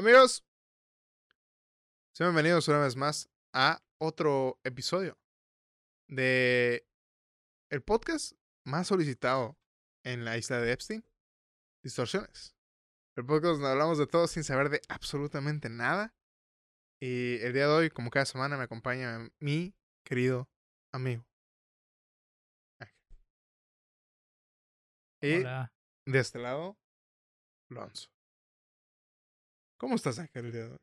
Amigos, sean bienvenidos una vez más a otro episodio de el podcast más solicitado en la isla de Epstein, Distorsiones. El podcast donde hablamos de todo sin saber de absolutamente nada. Y el día de hoy, como cada semana, me acompaña mi querido amigo. Y Hola. de este lado, Lonzo. ¿Cómo estás, Ángel, el día de hoy?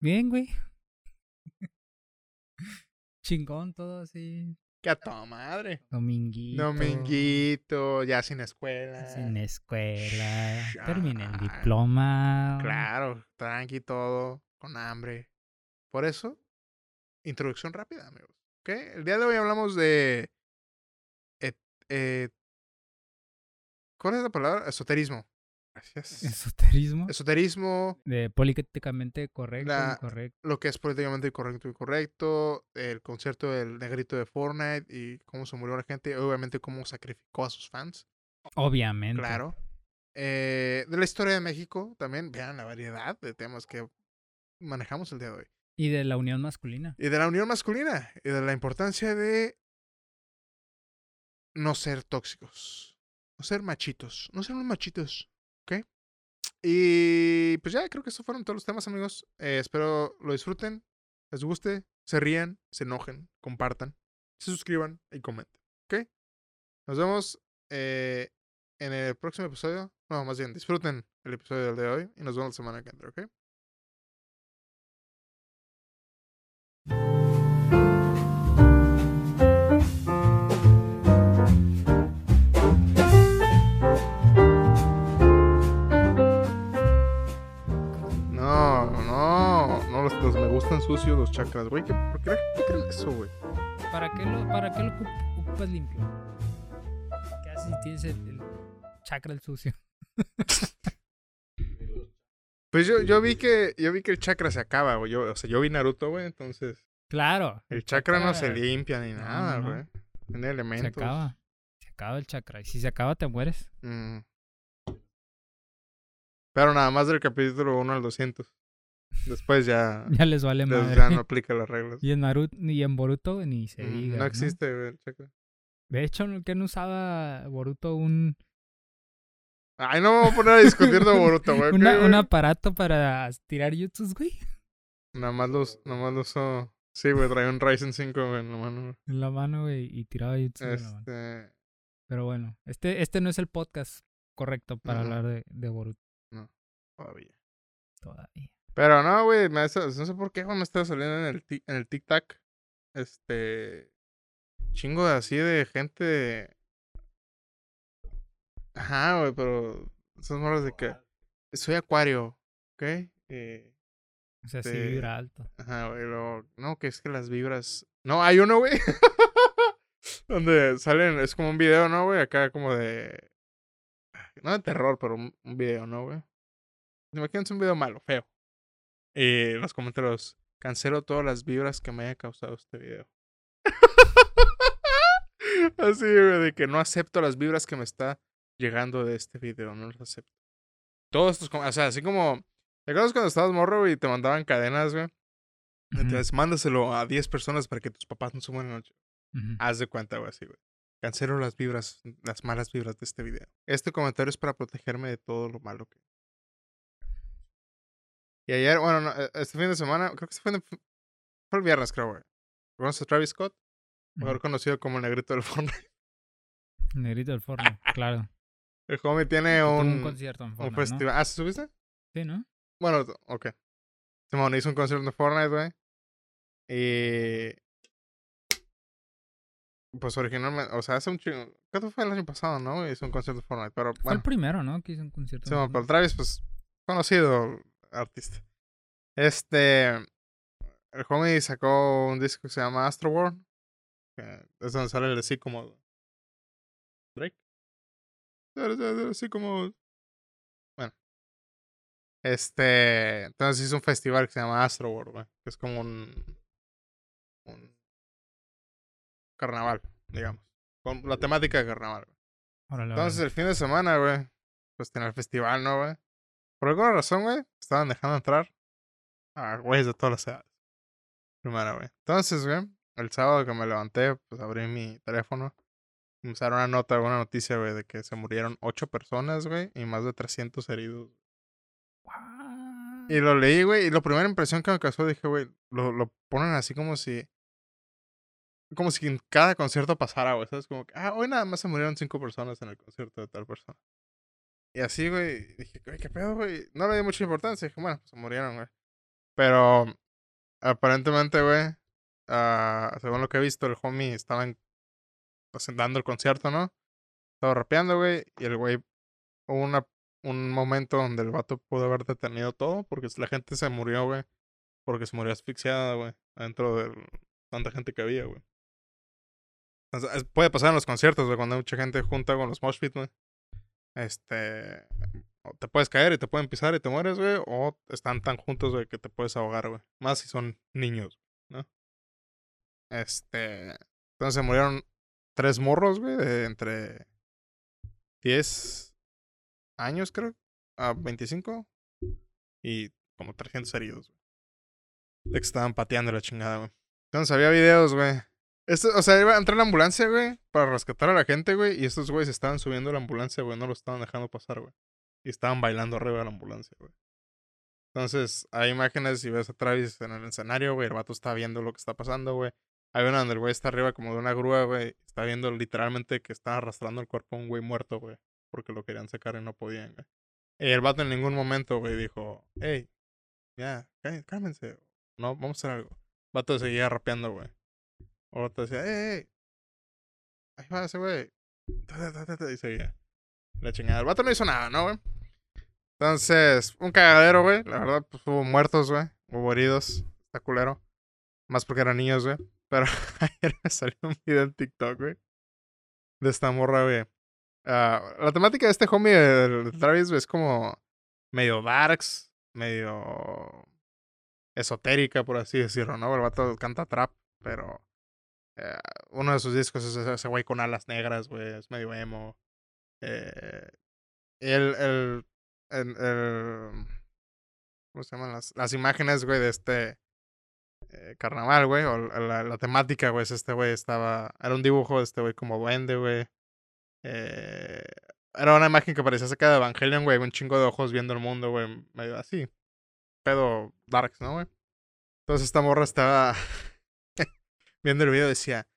Bien, güey. Chingón todo así. ¡Qué a toda madre! Dominguito. Dominguito, ya sin escuela. Sin escuela. Terminé el Ah, diploma. Claro, tranqui todo, con hambre. Por eso, introducción rápida, amigos. ¿Ok? El día de hoy hablamos de. et- eh, ¿Cuál es la palabra? Esoterismo. Gracias. Esoterismo. Esoterismo, De políticamente correcto, La- incorrecto. lo que es políticamente correcto y correcto, el concierto del negrito de Fortnite y cómo se murió la gente, y obviamente cómo sacrificó a sus fans. Obviamente. Claro. Eh, de la historia de México también, vean la variedad de temas que manejamos el día de hoy. Y de la unión masculina. Y de la unión masculina y de la importancia de no ser tóxicos, no ser machitos, no ser unos machitos, ¿ok? Y pues ya creo que esos fueron todos los temas, amigos. Eh, espero lo disfruten, les guste, se rían, se enojen, compartan, se suscriban y comenten, ¿ok? Nos vemos eh, en el próximo episodio. No, más bien, disfruten el episodio del de hoy y nos vemos la semana que entra, ¿ok? Gustan sucios los chakras, güey. ¿qué- ¿Por qué la gente cree eso, güey? ¿Para qué lo, para qué lo ocup- ocupas limpio? ¿Qué haces si tienes el, el chakra el sucio? Pues yo, yo vi que yo vi que el chakra se acaba, güey. Yo, o sea, yo vi Naruto, güey, entonces Claro. el chakra no se limpia ni No, nada, no, no. güey. Tiene Se elementos. acaba. Se acaba el chakra. Y si se acaba, te mueres. Mm. Pero nada más del capítulo 1 al 200. Después ya, Ya les vale madre. ya no aplica las reglas. Y en Naruto y en Boruto ni se Mm, diga. no existe, güey. De hecho, ¿no? que no usaba Boruto un, Ay, no me voy a poner a discutir de Boruto, güey. un aparato para tirar jutsus, güey? Nada más los, nada más los usó- Sí, güey, trae un Ryzen 5, güey, en la mano. güey. En la mano, güey, y tiraba jutsus en la mano. Este. Pero bueno, este, este no es el podcast correcto para hablar de, de Boruto Todavía. todavía. Pero no, güey, no sé por qué, güey, me está saliendo en el, tic- en el tic-tac. Este. Chingo de así de gente. Ajá, güey, pero. Esas morras de que. Soy acuario, ¿ok? Eh, O sea, sí Este- vibra alto. ajá, güey, luego, No, que es que las vibras. No, hay uno, güey. donde salen. Es como un video, ¿no, güey? Acá como de. No de terror, pero un, un video, ¿no, güey? Imagínense un video malo, feo. En los comentarios, cancelo todas las vibras que me haya causado este video. Así, de que no acepto las vibras que me está llegando de este video, no las acepto. Todos estos, o sea, así como, ¿te acuerdas cuando estabas morro y te mandaban cadenas, güey? Entonces, mándaselo a 10 personas para que tus papás no suban la noche. ujú. Haz de cuenta, güey, así, güey. Cancelo las vibras, las malas vibras de este video. Este comentario es para protegerme de todo lo malo que. Y ayer, bueno, no, eh, este fin de semana, creo que este fue, el viernes, creo, güey. ¿Conoces a Travis Scott? Mejor conocido como el negrito del Fortnite. Negrito del Forno, claro. El homie tiene un, un concierto en un Fortnite, ¿no? festival. ¿Ah, ¿sí subiste? Sí, ¿no? Bueno, ok. Simón hizo un concierto de Fortnite, güey. Y. Pues originalmente, o sea, hace un chingo. Que fue el año pasado, ¿no? Hizo un concierto de Fortnite, pero Fue el primero, ¿no? Que hizo un concierto. En bueno, pero. Travis, pues, conocido artista. Este. El homie sacó un disco que se llama Astro World. Que es donde sale el así como. Drake. Así como. Bueno. Este. Entonces hizo un festival que se llama Astro World, Que es como un. Un. Carnaval, digamos. Con la temática de carnaval, Entonces, el fin de semana, güey, pues tenía el festival, ¿no, güey? Por alguna razón, güey, estaban dejando entrar a güeyes de todas las edades. Primero, güey. Entonces, güey, el sábado que me levanté, pues abrí mi teléfono. Me usaron una nota, una noticia, güey, de que se murieron ocho personas, güey, y más de 300 heridos. Y lo leí, güey, y la primera impresión que me causó, dije, güey, lo, lo ponen así como si. Como si en cada concierto pasara, güey, ¿sabes? Como que, ah, hoy nada más se murieron cinco personas en el concierto de tal persona. Y así, güey, dije, güey, ¿qué pedo, güey? No le di mucha importancia, dije, bueno, pues se murieron, güey. Pero, aparentemente, güey, ah, según lo que he visto, el homie estaba pues, dando el concierto, ¿no? Estaba rapeando, güey, y el güey, hubo una, un momento donde el vato pudo haber detenido todo, porque la gente se murió, güey, porque se murió asfixiada, güey, dentro de tanta gente que había, güey. Puede pasar en los conciertos, güey, cuando hay mucha gente junta con los mosh pit, güey. Este, te puedes caer y te pueden pisar y te mueres, güey, o están tan juntos, güey, que te puedes ahogar, güey. Más si son niños, ¿no? Este, entonces murieron tres morros, güey, de entre 10 años, creo, a 25 y como 300 heridos, güey. De que estaban pateando la chingada, güey. Entonces había videos, güey. Esto, o sea, iba a entrar la ambulancia, güey, para rescatar a la gente, güey, y estos güeyes estaban subiendo a la ambulancia, güey, no lo estaban dejando pasar, güey. Y estaban bailando arriba de la ambulancia, güey. Entonces, hay imágenes y ves a Travis en el escenario, güey, el vato está viendo lo que está pasando, güey. Hay una donde el güey está arriba como de una grúa, güey. Está viendo literalmente que está arrastrando el cuerpo de un güey muerto, güey. Porque lo querían sacar y no podían, güey. Y el vato en ningún momento, güey, dijo, hey, ya, cá- cálmense. No, vamos a hacer algo. El vato seguía rapeando, güey. O el vato decía, hey, hey. Ahí va ese güey. Y seguía. La chingada. El vato no hizo nada, ¿no, güey? Entonces, un cagadero, güey. La verdad, pues hubo muertos, güey. Hubo heridos. Está culero. Más porque eran niños, güey. Pero ayer me salió un video en TikTok, güey. De esta morra, güey. Ah, la temática de este homie de Travis, güey, es como medio darks, medio esotérica, por así decirlo, ¿no? El vato canta trap, pero eh, uno de sus discos es ese güey con alas negras, güey. Es medio emo. Eh, el, el, ¿Cómo se llaman las, las imágenes, güey, de este eh, carnaval, güey? O la, temática, güey, es este güey estaba... Era un dibujo de este güey como duende, güey. Eh, era una imagen que parecía sacada de Evangelion, güey. Un chingo de ojos viendo el mundo, güey. Medio así. Pedo darks, ¿no, güey? Entonces esta morra estaba viendo el video decía...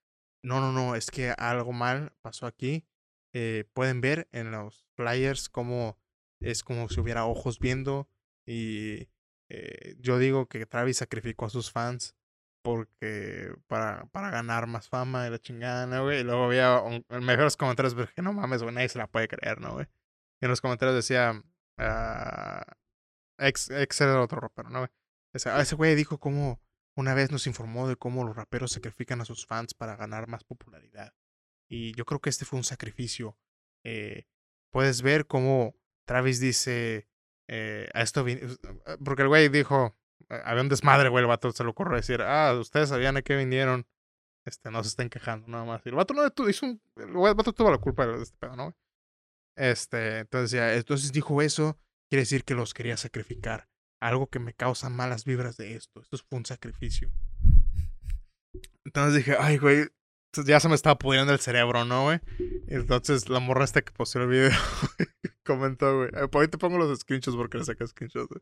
No, no, no, es que algo mal pasó aquí. Eh, pueden ver en los flyers cómo es como si hubiera ojos viendo. Y eh, yo digo que Travis sacrificó a sus fans porque para, para ganar más fama y la chingada, ¿no, güey? Y luego había un, en mejores comentarios, pero que no mames, güey, nadie se la puede creer, ¿no, güey? Y en los comentarios decía, ah, ex, ex era otro rapero, ¿no, güey? Ese, ese güey dijo cómo una vez nos informó de cómo los raperos sacrifican a sus fans para ganar más popularidad. Y yo creo que este fue un sacrificio. Eh, puedes ver cómo Travis dice, eh, a esto vin- porque el güey dijo, eh, había un desmadre, güey, el vato se le ocurre decir, ah, ustedes sabían a qué vinieron, este, no se estén quejando, nada más. Y el vato no hizo un, el vato tuvo la culpa de este pedo, ¿no? Este, entonces ya, entonces dijo eso, quiere decir que los quería sacrificar. Algo que me causa malas vibras de esto. Esto fue un sacrificio. Entonces dije, ay, güey, ya se me estaba pudriendo el cerebro, ¿no, güey? Entonces la morra esta que posteó el video comentó, güey. eh, Por ahí te pongo los screenshots porque le saqué screenshots.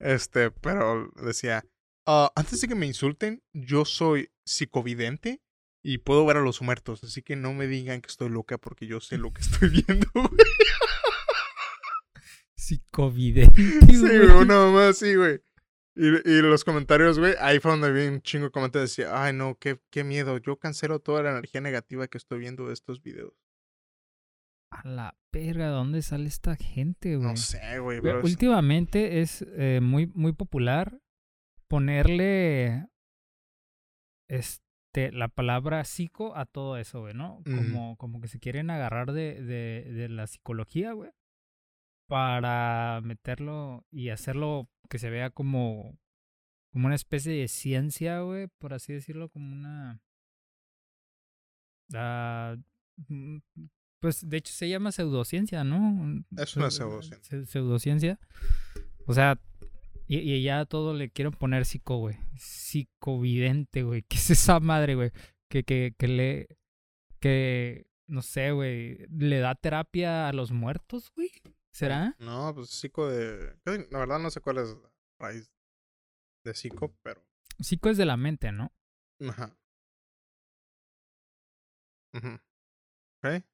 Este, pero decía, "Ah, antes de que me insulten, yo soy psicovidente y puedo ver a los muertos, así que no me digan que estoy loca porque yo sé lo que estoy viendo, güey. Psicovidente. Sí, güey. una mamá así, güey. Y, y los comentarios, güey, ahí fue donde vi un chingo de comentarios. Decía, ay, no, qué, qué miedo. Yo cancelo toda la energía negativa que estoy viendo de estos videos. A la verga, ¿dónde sale esta gente, güey? No sé, güey, pero. Últimamente es eh, muy, muy popular ponerle este la palabra psico a todo eso, güey, ¿no? Como, como que se quieren agarrar de, de, de la psicología, güey. Para meterlo y hacerlo que se vea como, como una especie de ciencia, güey, por así decirlo, como una... mm, Pues de hecho se llama pseudociencia, ¿no? Es una pseudociencia. Se- Pseudociencia. O sea, y, y ya a todo le quieren poner psico, güey. Psicovidente, güey. ¿Qué es esa madre, güey? Que, que, que le. Que. No sé, güey. ¿Le da terapia a los muertos, güey? ¿Será? No, pues psico de. La verdad no sé cuál es la raíz de psico, pero. Psico es de la mente, ¿no? Ajá. Ujú. ¿Ok?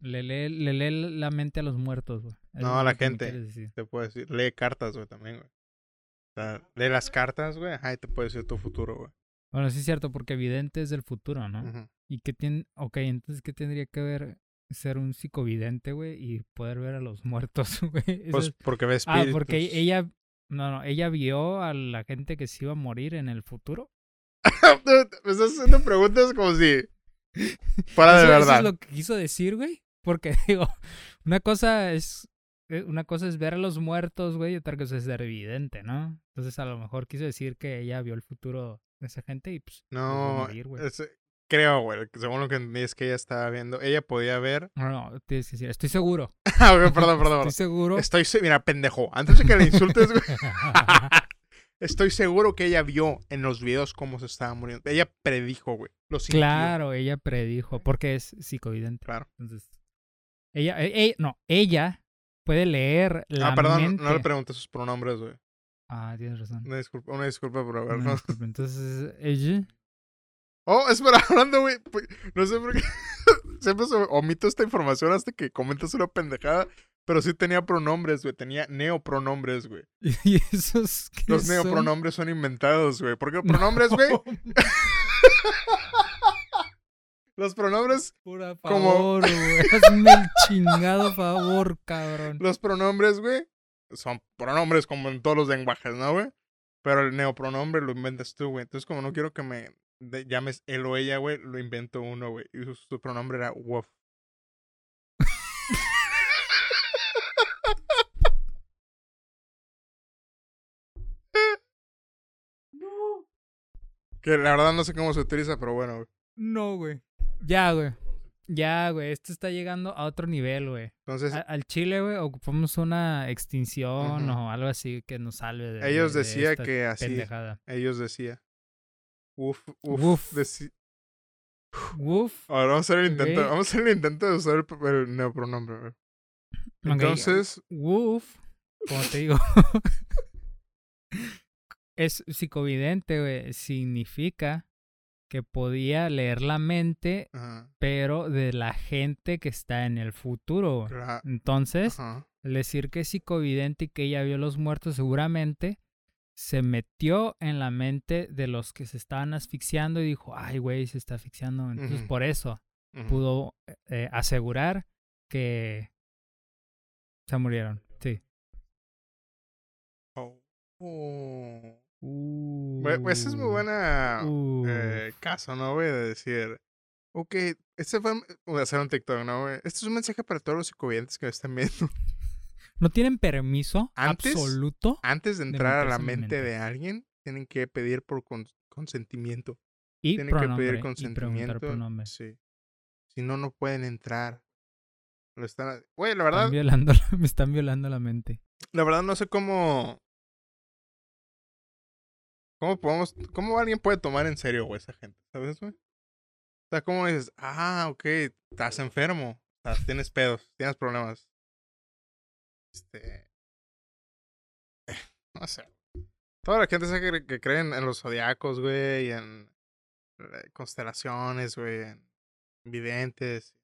Le lee, le lee la mente a los muertos, güey. No, a la gente. Te puedo decir. Lee cartas, güey, también, güey. O sea, lee las cartas, güey. Ajá, y te puede decir tu futuro, güey. Bueno, sí es cierto, porque evidente es del futuro, ¿no? Y que tiene, ok, entonces, ¿qué tendría que ver ser un psicovidente, güey, y poder ver a los muertos, güey? Pues es- porque ve ah, espíritus. porque ella, no, no, ella vio a la gente que se iba a morir en el futuro. Me estás haciendo preguntas como si. Fuera de eso, eso verdad. es lo que quiso decir, güey, porque digo, una cosa es, eh, una cosa es ver a los muertos, güey, y otra cosa es ser evidente, ¿no? Entonces, a lo mejor quiso decir que ella vio el futuro de esa gente y, pues, No, morir, güey. Creo, güey. Según lo que entendí es que ella estaba viendo. Ella podía ver. No, no, tienes que decir, estoy seguro. Ah, perdón, perdón. Estoy seguro. Estoy Mira, pendejo. Antes de que le insultes, güey. Estoy seguro que ella vio en los videos cómo se estaba muriendo. Ella predijo, güey. Lo sintió. Claro, ella predijo, porque es psicovidente. Claro. Entonces, ella, e- e- no, ella puede leer la ah, perdón, mente. no le pregunté sus pronombres, güey. Ah, tienes razón. Una disculpa, una disculpa por haber. Una disculpa. Entonces, ella. Oh, espera, hablando, güey. pues, No sé por qué. Siempre omito esta información hasta que comentas una pendejada. Pero sí tenía pronombres, güey. Tenía neopronombres, güey. ¿Y esos qué Los son? neopronombres son inventados, güey. Porque pronombres, güey. No, Los pronombres. Pura Como- favor, güey. Hazme el chingado favor, cabrón. Los pronombres, güey. Son pronombres como en todos los lenguajes, ¿no, güey? Pero el neopronombre lo inventas tú, güey. Entonces, como no quiero que me de- llames él o ella, güey, lo invento uno, güey. Y su, su pronombre era Wolf. Que la verdad no sé cómo se utiliza, pero bueno, güey. No, güey. Ya, güey. Ya, güey. Esto está llegando a otro nivel, güey. Entonces, A- Al Chile, güey, ocupamos una extinción Ujú. o algo así que nos salve de. ellos de- de decía esta que así. Pendejada. Ellos decía. Uf, uf. Uf. Ahora vamos a hacer el intento. Vamos a hacer el intento de usar el, el neopronombre, Entonces, Woof, como te digo, es psicovidente, güey. Significa que podía leer la mente, ajá, pero de la gente que está en el futuro. Entonces, ajá. decir que es psicovidente y que ella vio los muertos, seguramente se metió en la mente de los que se estaban asfixiando y dijo, ay, güey, se está asfixiando. Entonces, por eso pudo eh, asegurar que se murieron. Sí. Oh. Oh. Uh, pues, es muy buena uh, eh, caso, ¿no, güey? De decir, ok, este fue, voy a hacer un TikTok, ¿no, güey? Este es un mensaje para todos los psicovidentes que me están viendo. ¿No tienen permiso Antes- absoluto? Antes de entrar a la en mente de alguien, tienen que pedir por con- consentimiento. Y Tienen pronombre. que pedir consentimiento. Sí. Si no, no pueden entrar. Lo están... Güey, la Están verdad, violando, me están violando la mente. la verdad no sé cómo... ¿Cómo podemos... ¿Cómo alguien puede tomar en serio, güey, esa gente? ¿Sabes, güey? O sea, ¿cómo dices? Ah, ok, estás enfermo. O sea, tienes pedos, tienes problemas. Este... No sé. Toda la gente sabe que, creen en los zodiacos, güey, en eh, constelaciones, güey, en videntes,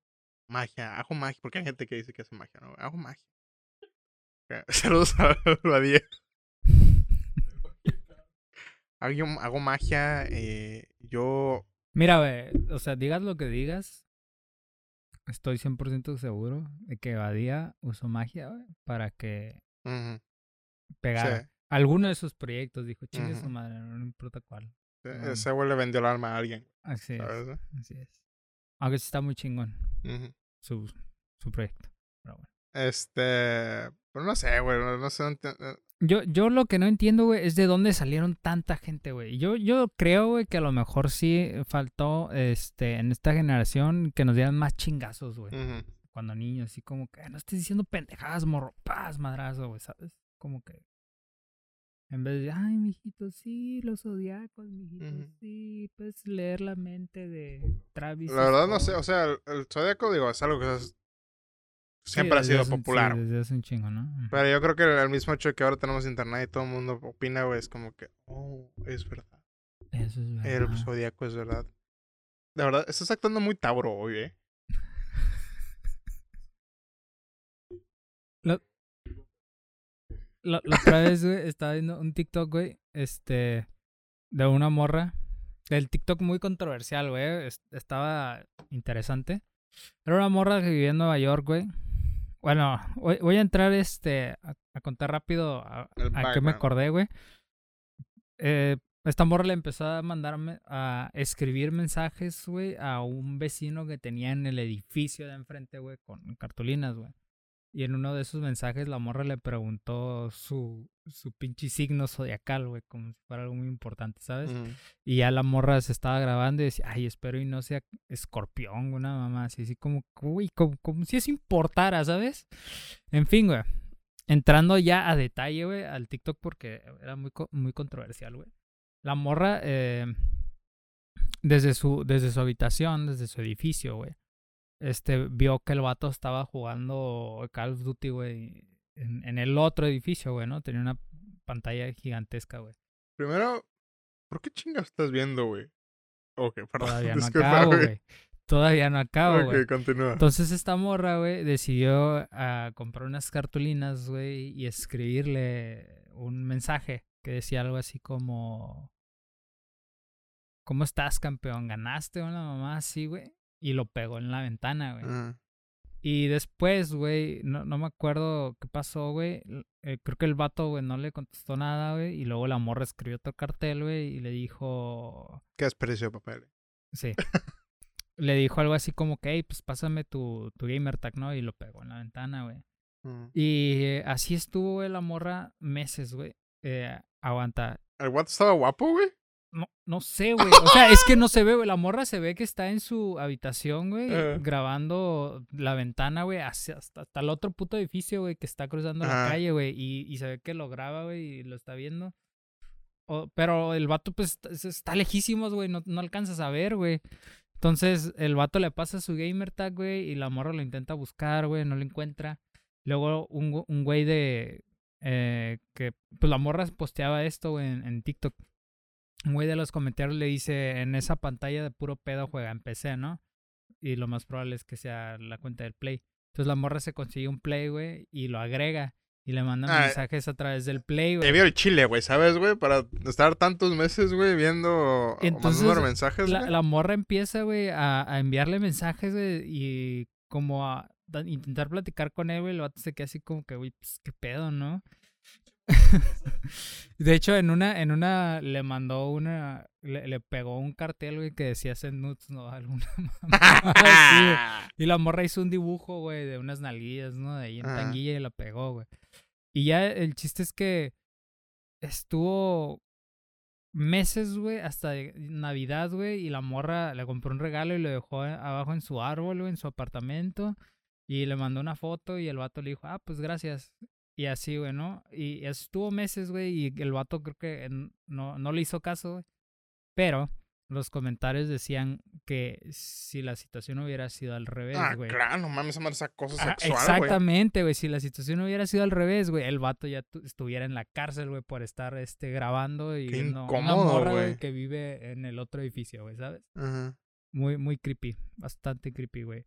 magia. Hago magia, porque hay gente que dice que hace magia, ¿no? Hago magia. Ok, Saludos a Badía. Hago, hago magia, eh, yo... Mira, güey, o sea, digas lo que digas, estoy 100% seguro de que Badía usó magia para que ujú, pegara. sí, Alguno de sus proyectos dijo, chingue su madre, no importa cuál. sí, Mm. ese güey le vendió el alma a alguien, Así es, ¿sabes? así es. Aunque está muy chingón su, su proyecto. Pero bueno. Este... Pero no sé, güey, no, sé... no eh, Yo, yo lo que no entiendo, güey, es de dónde salieron tanta gente, güey. Yo, yo creo, güey, que a lo mejor sí faltó, este, en esta generación que nos dieran más chingazos, güey. cuando niño, así como que no estés diciendo pendejadas, morro, paz, madrazo, güey, ¿sabes? Como que en vez de, ay, mijito, sí, los zodiacos, mijito, Ujú. sí, puedes leer la mente de Travis. La verdad no sé, Scott". o sea, el, el zodiaco, digo, es algo que es- Sí, siempre ha sido hace un- sí, popular. desde hace un chingo, ¿no? Pero yo creo que el mismo hecho de que ahora tenemos internet y todo el mundo opina, güey, es como que, oh, es verdad. Eso es El verdad. zodiaco es verdad. De verdad, estás actuando muy Tauro hoy, ¿eh? La, la otra vez, güey, estaba viendo un TikTok, güey, este, de una morra. El TikTok muy controversial, güey. es- Estaba interesante. Era una morra que vivía en Nueva York, güey. Bueno, voy, voy a entrar este a, a contar rápido a, qué me acordé, güey. Eh, esta morra le empezó a mandarme a escribir mensajes, güey, a un vecino que tenía en el edificio de enfrente, güey, con cartulinas, güey. Y en uno de esos mensajes la morra le preguntó su, su pinche signo zodiacal, güey, como si fuera algo muy importante, ¿sabes? Y ya la morra se estaba grabando y decía, ay, espero y no sea escorpión, una mamá así, así como, uy, como, como si eso importara, ¿sabes? En fin, güey. Entrando ya a detalle, güey, al TikTok porque era muy, muy controversial, güey. La morra, eh, desde, su, desde su habitación, desde su edificio, güey, este, vio que el vato estaba jugando Call of Duty, güey, en, en el otro edificio, güey, ¿no? Tenía una pantalla gigantesca, güey. Primero, ¿por qué chingas estás viendo, güey? Ok, perdón. Todavía no acabo, güey. Todavía no acabo, güey. Ok, continúa. Entonces esta morra, güey, decidió ah, comprar unas cartulinas, güey, y escribirle un mensaje que decía algo así como... ¿Cómo estás, campeón? ¿Ganaste una mamá así, güey? Y lo pegó en la ventana, güey. Ajá. Y después, güey, no, no me acuerdo qué pasó, güey. eh, creo que el vato, güey, no le contestó nada, güey. Y luego la morra escribió otro cartel, güey, y le dijo... Qué desperdicio de papel. Sí. Le dijo algo así como que, hey, pues pásame tu, tu gamer tag, ¿no? Y lo pegó en la ventana, güey. Ujú. Y eh, así estuvo, güey, la morra meses, güey. Eh, aguanta. ¿El guato estaba guapo, güey? No, no sé, güey. O sea, es que no se ve, güey. La morra se ve que está en su habitación, güey, grabando la ventana, güey, hasta, hasta el otro puto edificio, güey, que está cruzando la calle, güey. Y, y se ve que lo graba, güey, y lo está viendo. O- pero el vato, pues, está, es- está lejísimos, güey. No, no alcanzas a ver, güey. Entonces, el vato le pasa su gamer tag, güey, y la morra lo intenta buscar, güey, no lo encuentra. Luego, un, un güey de. eh, que, pues, la morra posteaba esto, güey, en, en TikTok. Un güey de los comentarios le dice: En esa pantalla de puro pedo juega en PC, ¿no? Y lo más probable es que sea la cuenta del Play. Entonces, la morra se consigue un Play, güey, y lo agrega. Y le mandan Ah, mensajes a través del Play, güey. Te vio el chile, güey, ¿sabes, güey? Para estar tantos meses, güey, viendo Entonces, mensajes, la, morra empieza, güey, a, a enviarle mensajes, güey, y como a intentar platicar con él, güey, el vato se queda así como que, güey, pues qué pedo, ¿no? de hecho, en una, en una le mandó una, le, le pegó un cartel, güey, que decía send ¿no? Alguna mamá. Y la morra hizo un dibujo, güey, de unas nalguillas, ¿no? De ahí en tanguilla y la pegó, güey. Y ya el chiste es que estuvo meses, güey, hasta Navidad, güey, y la morra le compró un regalo y lo dejó abajo en su árbol, güey, en su apartamento. Y le mandó una foto y el vato le dijo, ah, pues gracias. Y así, güey, ¿no? Y estuvo meses, güey, y el vato creo que no, no le hizo caso, güey. Pero los comentarios decían que si la situación hubiera sido al revés, Ah, güey. claro, no mames, esa acoso Ah, sexual, exactamente, güey. Si la situación hubiera sido al revés, güey, el vato ya tu- estuviera en la cárcel, güey, por estar este, grabando y Qué viendo una incómodo, güey, que vive en el otro edificio, güey, ¿sabes? Ajá. Muy, muy creepy. Bastante creepy, güey.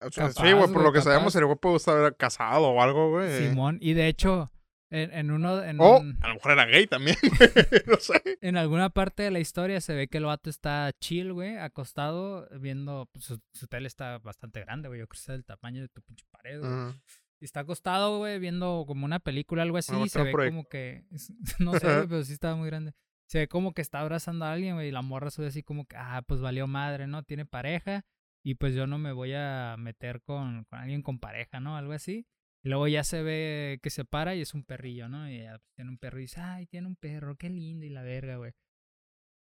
O sea, Capaz, sí, güey, por lo que sabemos, el güey puede estar casado o algo, güey. Simón. Y de hecho, en, en uno. En, un- a lo mejor era gay también, güey, no sé. en alguna parte de la historia se ve que el vato está chill, güey, acostado, viendo. pues, su, su tele está bastante grande, güey. Yo creo que es del tamaño de tu pinche pared, güey. Y está acostado, güey, viendo como una película, algo así. Y se ve como que. No sé, güey, pero sí estaba muy grande. Se ve como que está abrazando a alguien, güey. Y la morra sube así como que, ah, pues valió madre, ¿no? Tiene pareja. Y pues yo no me voy a meter con, con alguien con pareja, ¿no? Algo así. Y luego ya se ve que se para y es un perrillo, ¿no? Y ya pues, tiene un perro y dice, ay, tiene un perro, qué lindo. Y la verga, güey.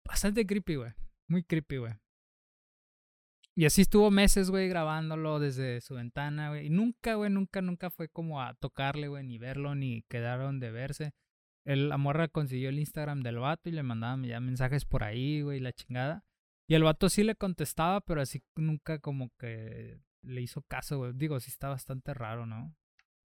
Bastante creepy, güey. Muy creepy, güey. Y así estuvo meses, güey, grabándolo desde su ventana, güey. Y nunca, güey, nunca, nunca fue como a tocarle, güey, ni verlo, ni quedaron de verse. El, la morra consiguió el Instagram del vato y le mandaba ya mensajes por ahí, güey, la chingada. Y el vato sí le contestaba, pero así nunca como que le hizo caso, güey. Digo, sí está bastante raro, ¿no?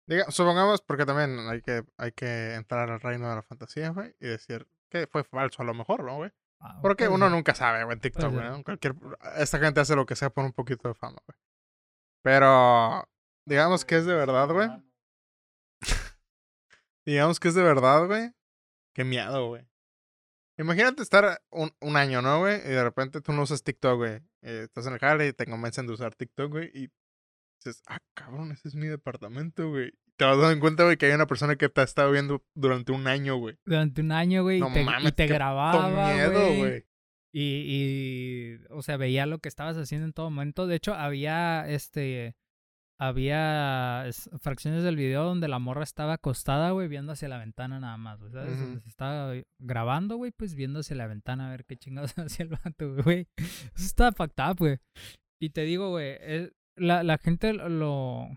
Diga, supongamos, porque también hay que, hay que entrar al reino de la fantasía, güey, y decir que fue falso a lo mejor, ¿no, güey? Ah, Porque uno ser. nunca sabe, güey, en TikTok, güey. Cualquier... Esta gente hace lo que sea por un poquito de fama, güey. Pero, digamos que es de verdad, güey. Digamos que es de verdad, güey. Qué miedo, güey. Imagínate estar un, un año, ¿no, güey? Y de repente tú no usas TikTok, güey. Eh, estás en el jale y te convencen de usar TikTok, güey. Y dices, ah, cabrón, ese es mi departamento, güey. Te vas dando cuenta, güey, que hay una persona que te ha estado viendo durante un año, güey. Durante un año, güey, y No te, y mames, te qué puto grababa, miedo, güey. güey. Y, y, o sea, veía lo que estabas haciendo en todo momento. De hecho, había, este, había es- fracciones del video donde la morra estaba acostada, güey, viendo hacia la ventana nada más, güey, ¿sabes? Estaba grabando, güey, pues viendo hacia la ventana a ver qué chingados hacía el vato, güey. Eso está fucked up, güey. Y te digo, güey, es- la, la gente lo...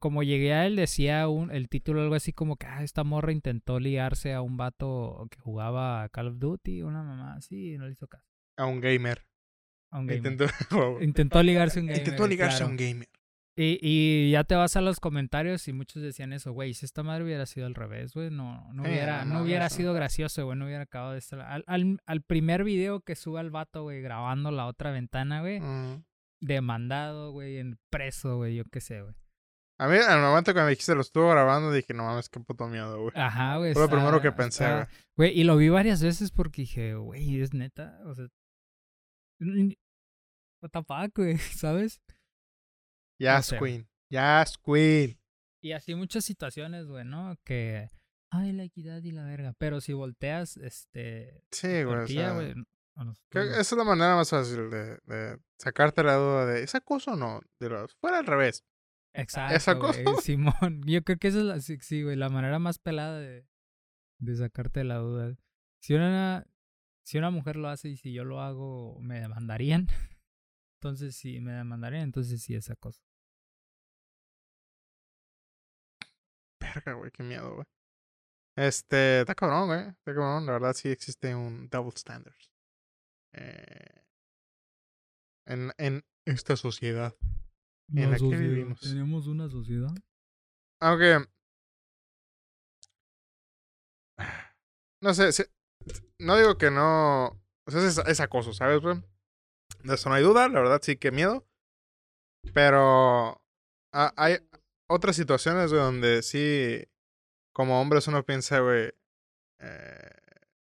Como llegué a él, decía un, el título algo así como que ah, esta morra intentó liarse a un vato que jugaba Call of Duty, una mamá así, y no le hizo caso. A un gamer. A un gamer. Intentó, Intentó ligarse a un gamer. Intentó ligarse a un gamer. Y, y ya te vas a los comentarios y muchos decían eso, güey, si esta madre hubiera sido al revés, güey, no, no Sí, hubiera, no, no hubiera eso. sido gracioso, güey, no hubiera acabado de estar... Al, al, al primer video que suba el vato, güey, grabando la otra ventana, güey, demandado, güey, en preso, güey, yo qué sé, güey. A mí, al momento que me dijiste lo estuvo grabando, dije, no mames, qué puto miedo, güey. Ajá, güey. Fue lo primero que pensé, está- Güey, y lo vi varias veces porque dije, güey, es neta, o sea... What the fuck, güey, ¿sabes? Yes, sé. Queen. Yes, Queen. Y así muchas situaciones, güey, ¿no? Que, ay, la equidad y la verga. Pero si volteas, este, Sí, güey. o sea, güey, esa es la manera más fácil de, de sacarte la duda de, ¿es acoso o no? De los, fuera al revés. Exacto, cosa? güey, Simón. Yo creo que esa es la, sí, güey, la manera más pelada de, de sacarte la duda. Si una, si una mujer lo hace y si yo lo hago, me demandarían. Entonces, si me demandarían, entonces sí esa cosa. Verga, güey, qué miedo, güey. Este, está cabrón, güey. Está cabrón. La verdad sí existe un double standard. Eh, en, en esta sociedad. En la que vivimos. Tenemos una sociedad. Aunque. No sé, si- no digo que no. O sea, es, es acoso, ¿sabes, güey? De eso no hay duda, la verdad sí que miedo. Pero. ha- hay otras situaciones güey, donde sí. Como hombres uno piensa, güey. eh,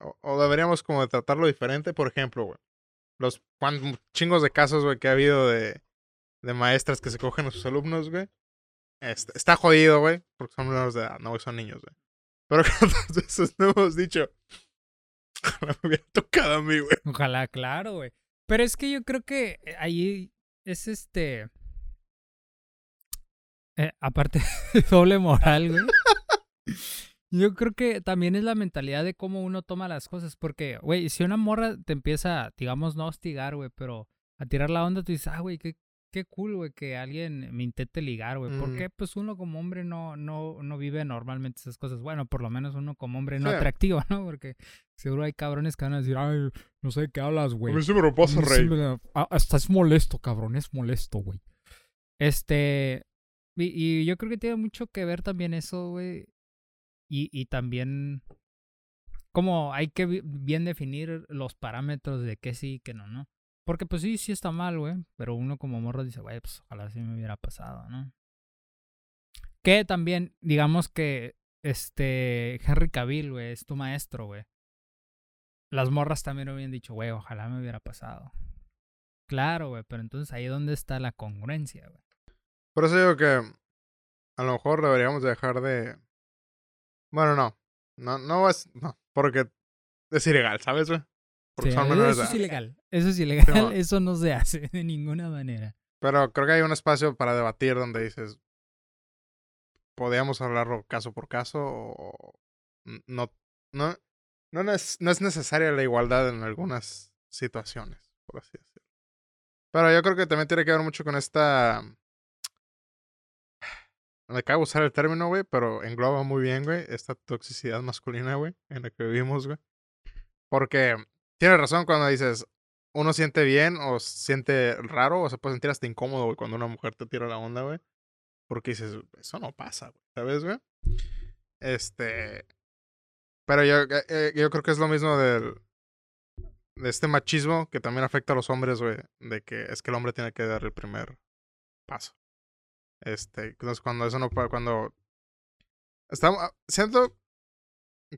o, o deberíamos como de tratarlo diferente. Por ejemplo, güey. Los chingos de casos, güey, que ha habido de, de maestras que se cogen a sus alumnos, güey. Este, está jodido, güey, porque son menores de edad, no, güey, son niños, güey. Pero cuántas veces no hemos dicho, ojalá me hubiera tocado a mí, güey. Ojalá, claro, güey. Pero es que yo creo que eh, ahí es este. Eh, aparte de doble moral, güey. Yo creo que también es la mentalidad de cómo uno toma las cosas. Porque, güey, si una morra te empieza, digamos, no a hostigar, güey, pero a tirar la onda, tú dices, ah, güey, qué, qué cool, güey, que alguien me intente ligar, güey. Mm. Porque, pues, uno como hombre no, no, no vive normalmente esas cosas. Bueno, por lo menos uno como hombre no Sí. atractivo, ¿no? Porque seguro hay cabrones que van a decir, ay, no sé de qué hablas, güey. sí me lo pasa, Mm, sí, me- ah, Hasta es molesto, cabrón, es molesto, güey. Este. Y, yo creo que tiene mucho que ver también eso, güey. Y, y también. Como hay que bien definir los parámetros de qué sí y qué no, ¿no? Porque pues sí, sí está mal, güey. Pero uno como morro dice, güey, pues ojalá sí me hubiera pasado, ¿no? Que también, digamos que este Henry Cavill, güey, es tu maestro, güey. Las morras también habían dicho, güey, ojalá me hubiera pasado. Claro, güey, pero entonces ahí donde está la congruencia, güey. Por eso digo que a lo mejor deberíamos dejar de... Bueno, no. No, no es... No, porque es ilegal, ¿sabes, güey? Porque Sí, son menores eso es ilegal. Eso es ilegal. Eso no se hace de ninguna manera. Pero creo que hay un espacio para debatir donde dices... Podríamos hablarlo caso por caso o... No, no, no, es, no es necesaria la igualdad en algunas situaciones, por así decirlo. Pero yo creo que también tiene que ver mucho con esta. Me acabo de usar el término, güey, pero engloba muy bien, güey, esta toxicidad masculina, güey, en la que vivimos, güey. Porque tienes razón cuando dices, uno siente bien o siente raro o se puede sentir hasta incómodo, güey, cuando una mujer te tira la onda, güey. Porque dices, eso no pasa, güey, ¿sabes, güey? Este. Pero yo, eh, eh, yo creo que es lo mismo del, de este machismo que también afecta a los hombres, güey. De que es que el hombre tiene que dar el primer paso. Este, entonces cuando eso no cuando... Estamos, ah, siento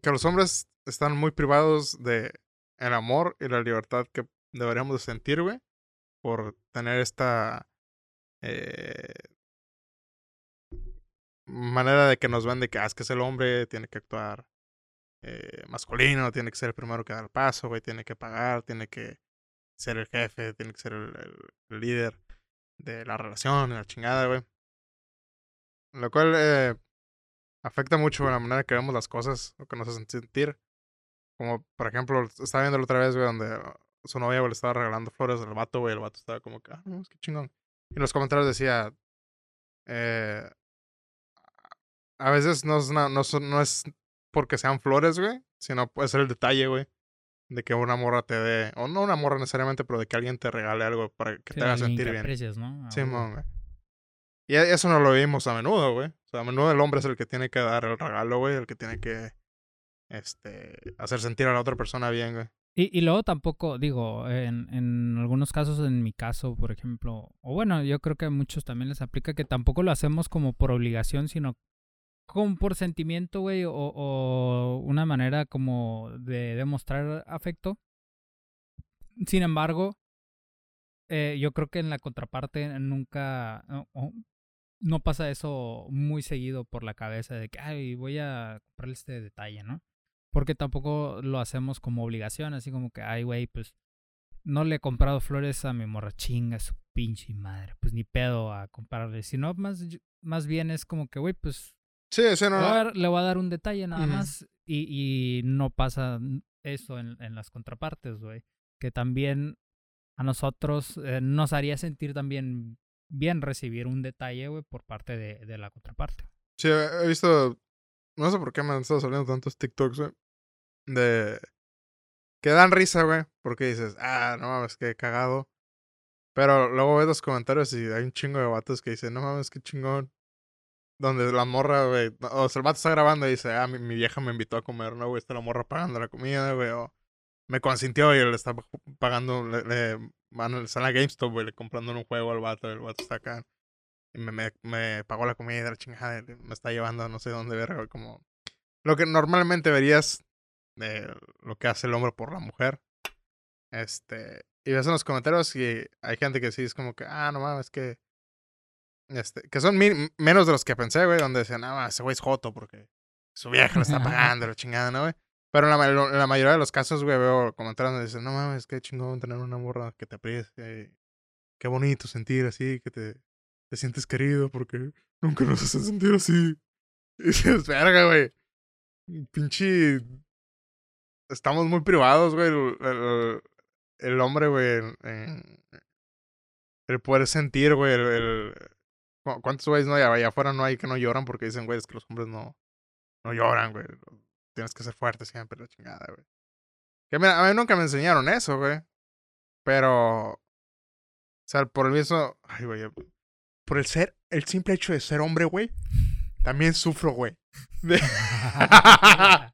que los hombres están muy privados de el amor y la libertad que deberíamos de sentir, güey. Por tener esta... Eh, manera de que nos ven de que, ah, es que es el hombre, tiene que actuar eh, masculino, tiene que ser el primero que da el paso, güey, tiene que pagar, tiene que ser el jefe, tiene que ser el, líder de la relación, la chingada, güey. Lo cual eh, afecta mucho la manera que vemos las cosas, lo que nos hacen sentir. Como, por ejemplo, estaba viendo la otra vez, güey, donde su novia, le estaba regalando flores al vato, güey, el vato estaba como que, ah, no, es que chingón. Y en los comentarios decía, eh, a veces no no, no es porque sean flores, güey, sino puede ser el detalle, güey. De que una morra te dé, o no una morra necesariamente, pero de que alguien te regale algo para que te haga sentir bien. ¿no? Sí, güey. Y e, eso no lo vimos a menudo, güey. O sea, a menudo el hombre es el que tiene que dar el regalo, güey, el que tiene que este hacer sentir a la otra persona bien, güey. Y, y luego tampoco, digo, en, en algunos casos, en mi caso, por ejemplo, o bueno, yo creo que a muchos también les aplica que tampoco lo hacemos como por obligación, sino como por sentimiento, güey, o, o, una manera como de demostrar afecto. Sin embargo, eh, yo creo que en la contraparte nunca, no, pasa eso muy seguido por la cabeza de que, ay, voy a comprarle este detalle, ¿no? Porque tampoco lo hacemos como obligación, así como que, ay, güey, pues no le he comprado flores a mi morra chinga, su pinche madre, pues ni pedo a comprarle, sino más, más bien es como que, güey, pues Sí, no. Le voy, a dar, le voy a dar un detalle nada más y, y, no pasa eso en, en las contrapartes, güey. Que también a nosotros eh, nos haría sentir también bien recibir un detalle, güey, por parte de, de, la contraparte. Sí, he visto, no sé por qué me han estado saliendo tantos TikToks, güey, de... Que dan risa, güey, porque dices, ah, no mames, qué cagado. Pero luego ves los comentarios y hay un chingo de vatos que dicen, no mames, qué chingón donde la morra, güey, o sea, el vato está grabando y dice, ah, mi, vieja me invitó a comer, ¿no, güey? Está la morra pagando la comida, güey, o me consintió y él está pagando, le, le van a la GameStop, güey, comprando un juego al vato, el vato está acá. Y me, me, me pagó la comida, la chingada, me está llevando a no sé dónde ver, como... Lo que normalmente verías de lo que hace el hombre por la mujer. Este... Y ves en los comentarios y hay gente que sí es como que, ah, no mames, es que este, que son menos de los que pensé, güey, donde decían, ah, ese güey es joto porque su vieja lo está pagando, la chingada, ¿no, güey? Pero en la, mayoría de los casos, güey, veo comentarios donde dicen, no mames, qué chingón tener una morra que te aprecia. Qué bonito sentir así, que te, te sientes querido porque nunca nos hacen sentir así. Y dices, verga, güey. Pinche. Estamos muy privados, güey. El, el, hombre, güey. El, poder sentir, güey. el, ¿Cuántos güeyes no hay allá afuera no hay que no lloran porque dicen, güey, es que los hombres no, no lloran, güey? Tienes que ser fuerte siempre, la chingada, güey. Que mira, a mí nunca me enseñaron eso, güey. Pero. O sea, por el mismo. Ay, güey. Por el ser. El simple hecho de ser hombre, güey. También sufro, güey.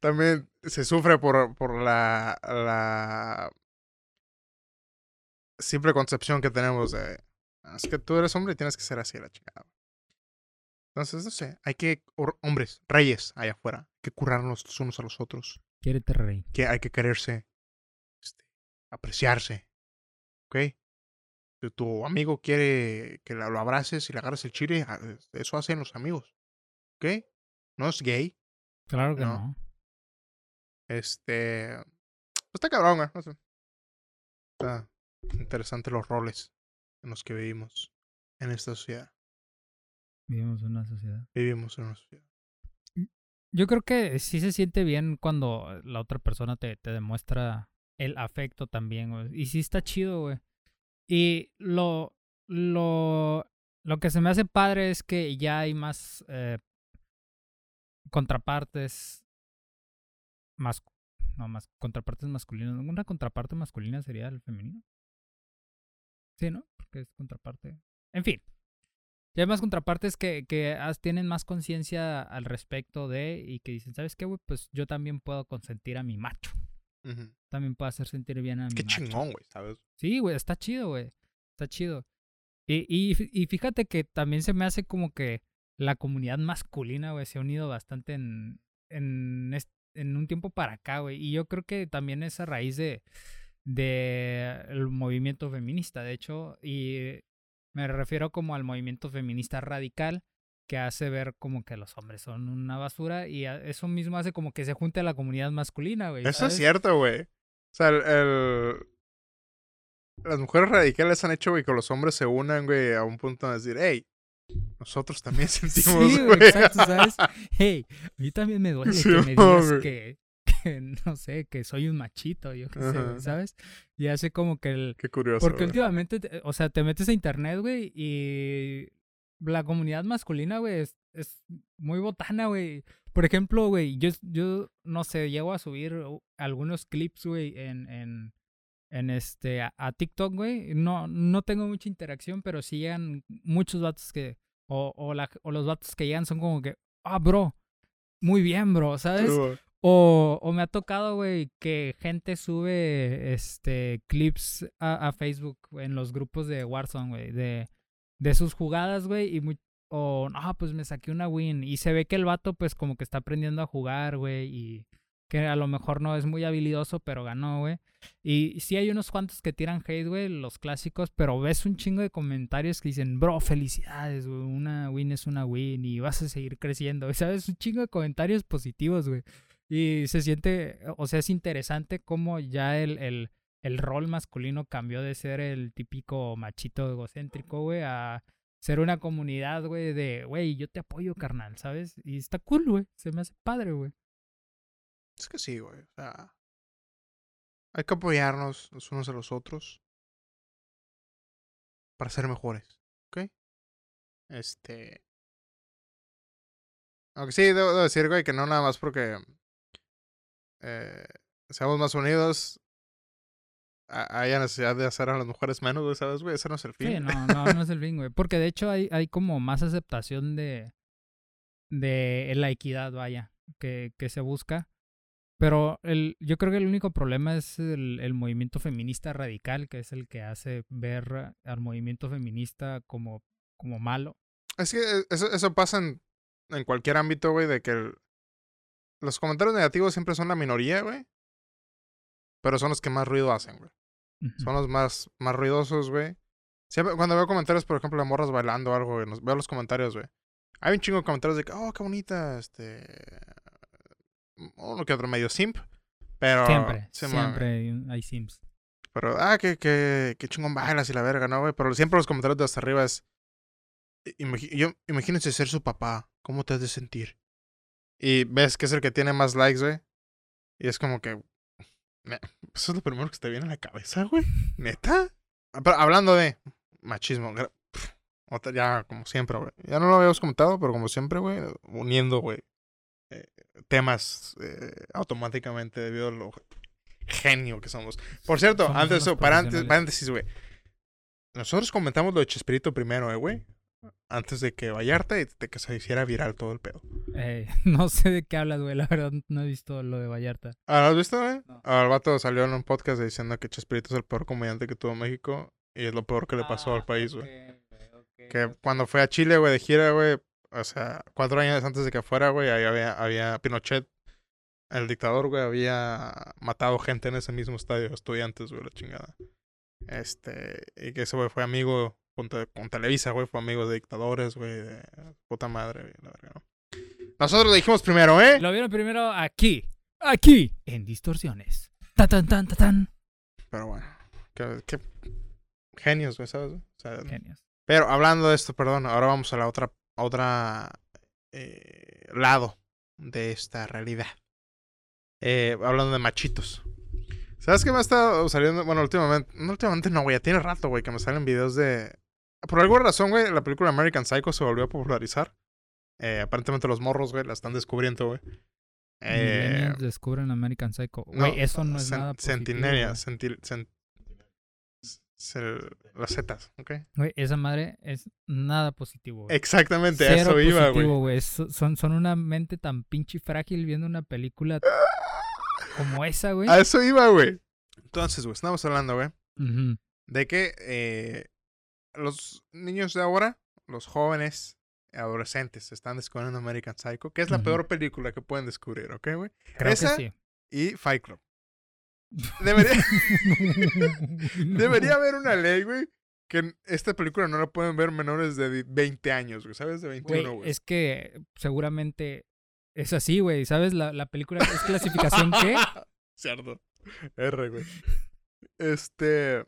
también se sufre por, por la. La. Simple concepción que tenemos de es que tú eres hombre y tienes que ser así, la chingada. Entonces, no sé, hay que, hombres, reyes allá afuera, hay que curarnos los unos a los otros. Quiérete, rey. Que hay que quererse, este, apreciarse. ¿Ok? Si tu amigo quiere que lo abraces y le agarres el chile, ah, eso hacen los amigos. ¿Ok? No es gay. Claro que no. Este. Pues está cabrón, güey. No sé. Está interesante los roles en los que vivimos en esta sociedad. Vivimos en una sociedad. Vivimos en una sociedad. Mm, yo creo que sí se siente bien cuando la otra persona te, te demuestra el afecto también, güey. Y sí está chido, güey. Y lo, lo, lo que se me hace padre es que ya hay más eh, contrapartes más no más contrapartes masculinas una contraparte masculina sería el femenino sí no porque es contraparte en fin ya hay más contrapartes que, que tienen más conciencia al respecto de y que dicen sabes qué güey pues yo también puedo consentir a mi macho también puedo hacer sentir bien a mi qué chingón güey sabes sí güey está chido güey está chido. Y, y, y fíjate que también se me hace como que la comunidad masculina, güey, se ha unido bastante en, en, en un tiempo para acá, güey. Y yo creo que también es a raíz de, de el movimiento feminista, de hecho, y me refiero como al movimiento feminista radical que hace ver como que los hombres son una basura y eso mismo hace como que se junte a la comunidad masculina, güey. Eso es cierto, güey. O sea, el, las mujeres radicales han hecho, güey, que los hombres se unan, güey, a un punto de decir, hey, nosotros también sentimos, sí, güey. Exacto, ¿sabes? Hey, a mí también me duele que me digas que, que, no sé, que soy un machito, yo qué sé, ¿sabes? Y hace como que el... Qué curioso, Porque últimamente, o sea, te metes a internet, güey, y la comunidad masculina, güey, es, es muy botana, güey. Por ejemplo, güey, yo, yo, no sé, llego a subir algunos clips, güey, en, en, en este, a, TikTok, güey. No, no tengo mucha interacción, pero sí llegan muchos datos que, o, o, la, o los datos que llegan son como que, ah, bro, muy bien, bro, ¿sabes? O, o me ha tocado, güey, que gente sube este clips a, Facebook en los grupos de Warzone, güey, de, de sus jugadas, güey, y muy, o, no, pues me saqué una win. Y se ve que el vato, pues, como que está aprendiendo a jugar, güey, y que a lo mejor no es muy habilidoso, pero ganó, güey. Y sí hay unos cuantos que tiran hate, güey, los clásicos, pero ves un chingo de comentarios que dicen, bro, felicidades, güey, una win es una win y vas a seguir creciendo, ¿sabes? Un chingo de comentarios positivos, güey. Y se siente, o sea, es interesante cómo ya el, el, el rol masculino cambió de ser el típico machito egocéntrico, güey, a ser una comunidad, güey, de, güey, yo te apoyo, carnal, ¿sabes? Y está cool, güey, se me hace padre, güey. Es que sí, güey. O sea, hay que apoyarnos los unos a los otros para ser mejores, ¿ok? Este. Aunque sí, debo, decir, güey, que no nada más porque eh, seamos más unidos, haya necesidad de hacer a las mujeres menos, güey, ¿sabes, güey? Ese no es el fin. Sí, no, no, no es el fin, güey. Porque de hecho hay, hay como más aceptación de, de la equidad, vaya, que, que se busca. Pero el, yo creo que el único problema es el, el, movimiento feminista radical, que es el que hace ver al movimiento feminista como, como malo. Es que eh, eso, eso pasa en, en cualquier ámbito, güey, de que los comentarios negativos siempre son la minoría, güey. Pero son los que más ruido hacen, güey. Son los más, más ruidosos, güey. Siempre, cuando veo comentarios, por ejemplo, de morras bailando o algo, güey, veo los comentarios, güey. Hay un chingo de comentarios de que, oh, qué bonita, este, uno que otro medio simp. Pero. Siempre, siempre hay simps. Pero, ah, que, que, que chingón bailas y la verga, ¿no, güey? Pero siempre los comentarios de hasta arriba es. yo, imagínense ser su papá. ¿Cómo te has de sentir? Y ves que es el que tiene más likes, güey. Y es como que. Eso es lo primero que te viene a la cabeza, güey. ¿Neta? Ah, pero hablando de machismo. Ya, como siempre, güey. Ya no lo habíamos comentado, pero como siempre, güey. Uniendo, güey. Eh, temas eh, automáticamente debido a lo genio que somos. Por cierto, antes eso, paréntesis, güey. Nosotros comentamos lo de Chespirito primero, eh, güey. Antes de que Vallarta y de que se hiciera viral todo el pedo. Eh, no sé de qué hablas, güey. La verdad, no he visto lo de Vallarta. ¿Ah, lo has visto, güey? No. el vato salió en un podcast diciendo que Chespirito es el peor comediante que tuvo México y es lo peor que le pasó al ah, país, güey. que cuando fue a Chile, güey, de gira, güey, o sea, cuatro años antes de que fuera, güey, ahí había, había Pinochet, el dictador, güey, había matado gente en ese mismo estadio, estudiantes, güey, la chingada. Este, y que ese güey fue amigo con, Televisa, güey, fue amigo de dictadores, güey, de puta madre, güey, la verdad, ¿no? Nosotros lo dijimos primero, ¿eh? Lo vieron primero aquí, aquí, en Distorsiones. Ta tan tan ta tan. Pero bueno, qué, genios, güey, ¿sabes? O sea, genios. Pero hablando de esto, perdón, ahora vamos a la otra otra eh, lado de esta realidad. Eh, hablando de machitos. ¿Sabes qué me ha estado saliendo? Bueno, últimamente, no últimamente no, güey, ya tiene rato, güey, que me salen videos de... Por alguna razón, güey, la película American Psycho se volvió a popularizar. Eh, aparentemente los morros, güey, la están descubriendo, güey. Eh, descubren American Psycho. no, Güey, eso no es nada positivo. Centinelia, güey. centi- cen- cel- las zetas, ¿ok? Güey, esa madre es nada positivo. güey. Exactamente, a Cero eso iba, güey. positivo, güey. So- Son, son una mente tan pinche frágil viendo una película como esa, güey. A eso iba, güey. Entonces, güey, estamos hablando, güey, de que eh, los niños de ahora, los jóvenes, adolescentes, están descubriendo American Psycho, que es la peor película que pueden descubrir, ¿ok, güey? Creo Esa- que sí. Y Fight Club. Debería, debería haber una ley, güey, que esta película no la pueden ver menores de 20 años, güey, ¿sabes? De 21, Güey, es que seguramente es así, güey. ¿Sabes? La, la película es clasificación qué? Cierto. R, güey. Este.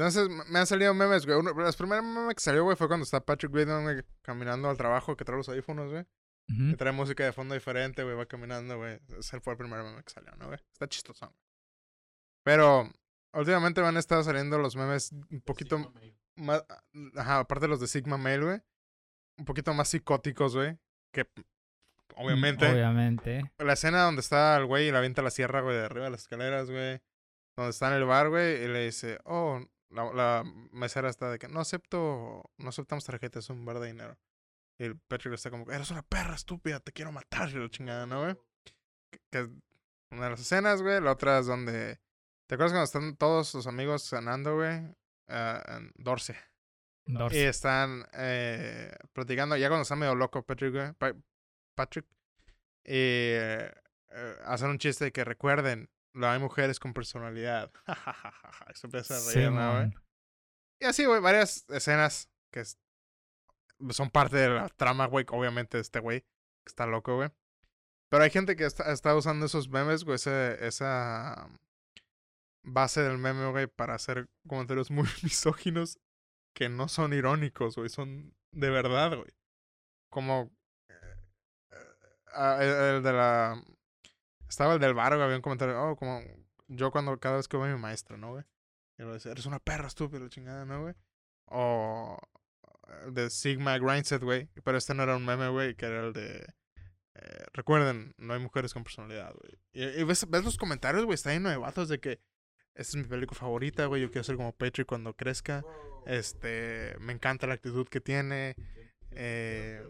Entonces, me han salido memes, güey. Uno, las primeras memes que salió, güey, fue cuando está Patrick Bateman, güey, caminando al trabajo, que trae los audífonos, güey. Y trae música de fondo diferente, güey, va caminando, güey. Ese fue el primer meme que salió, ¿no, güey? Está chistoso, güey. Pero, últimamente van a estar saliendo los memes un poquito más. Ajá, aparte de los de Sigma Male, güey. Un poquito más psicóticos, güey. Que, obviamente. Obviamente. La escena donde está el güey y le avienta la sierra, güey, de arriba de las escaleras, güey. Donde está en el bar, güey, y le dice, oh, la, la mesera está de que no acepto, no aceptamos tarjetas, es un bar de dinero. Y el Patrick está como, eres una perra estúpida, te quiero matar, la chingada, ¿no, güey? Que, que una de las escenas, güey. La otra es donde, ¿te acuerdas cuando están todos sus amigos cenando, güey? Ah, en Dorce. Y están eh, platicando, ya cuando está medio loco Patrick, güey, Pa- Patrick, y eh, hacen un chiste de que recuerden, hay mujeres con personalidad. Se empieza a reír, ¿no, güey? Simón. Y así, güey, varias escenas que es- son parte de la trama, güey, obviamente de este güey, que está loco, güey. Pero hay gente que está, está usando esos memes, güey, ese- esa base del meme, güey, para hacer comentarios muy misóginos que no son irónicos, güey, son de verdad, güey. Como eh, ah, el, el de la... Estaba el del bar, güey, había un comentario, oh, como yo cuando cada vez que veo a mi maestra, ¿no, güey? Y lo dice, eres una perra estúpida, chingada, ¿no, güey? O el de Sigma Grindset, güey. Pero este no era un meme, güey, que era el de... eh, recuerden, no hay mujeres con personalidad, güey. Y, y ves, ves los comentarios, güey, está lleno de vatos de que esta es mi película favorita, güey, yo quiero ser como Patrick cuando crezca. Este, me encanta la actitud que tiene. Eh,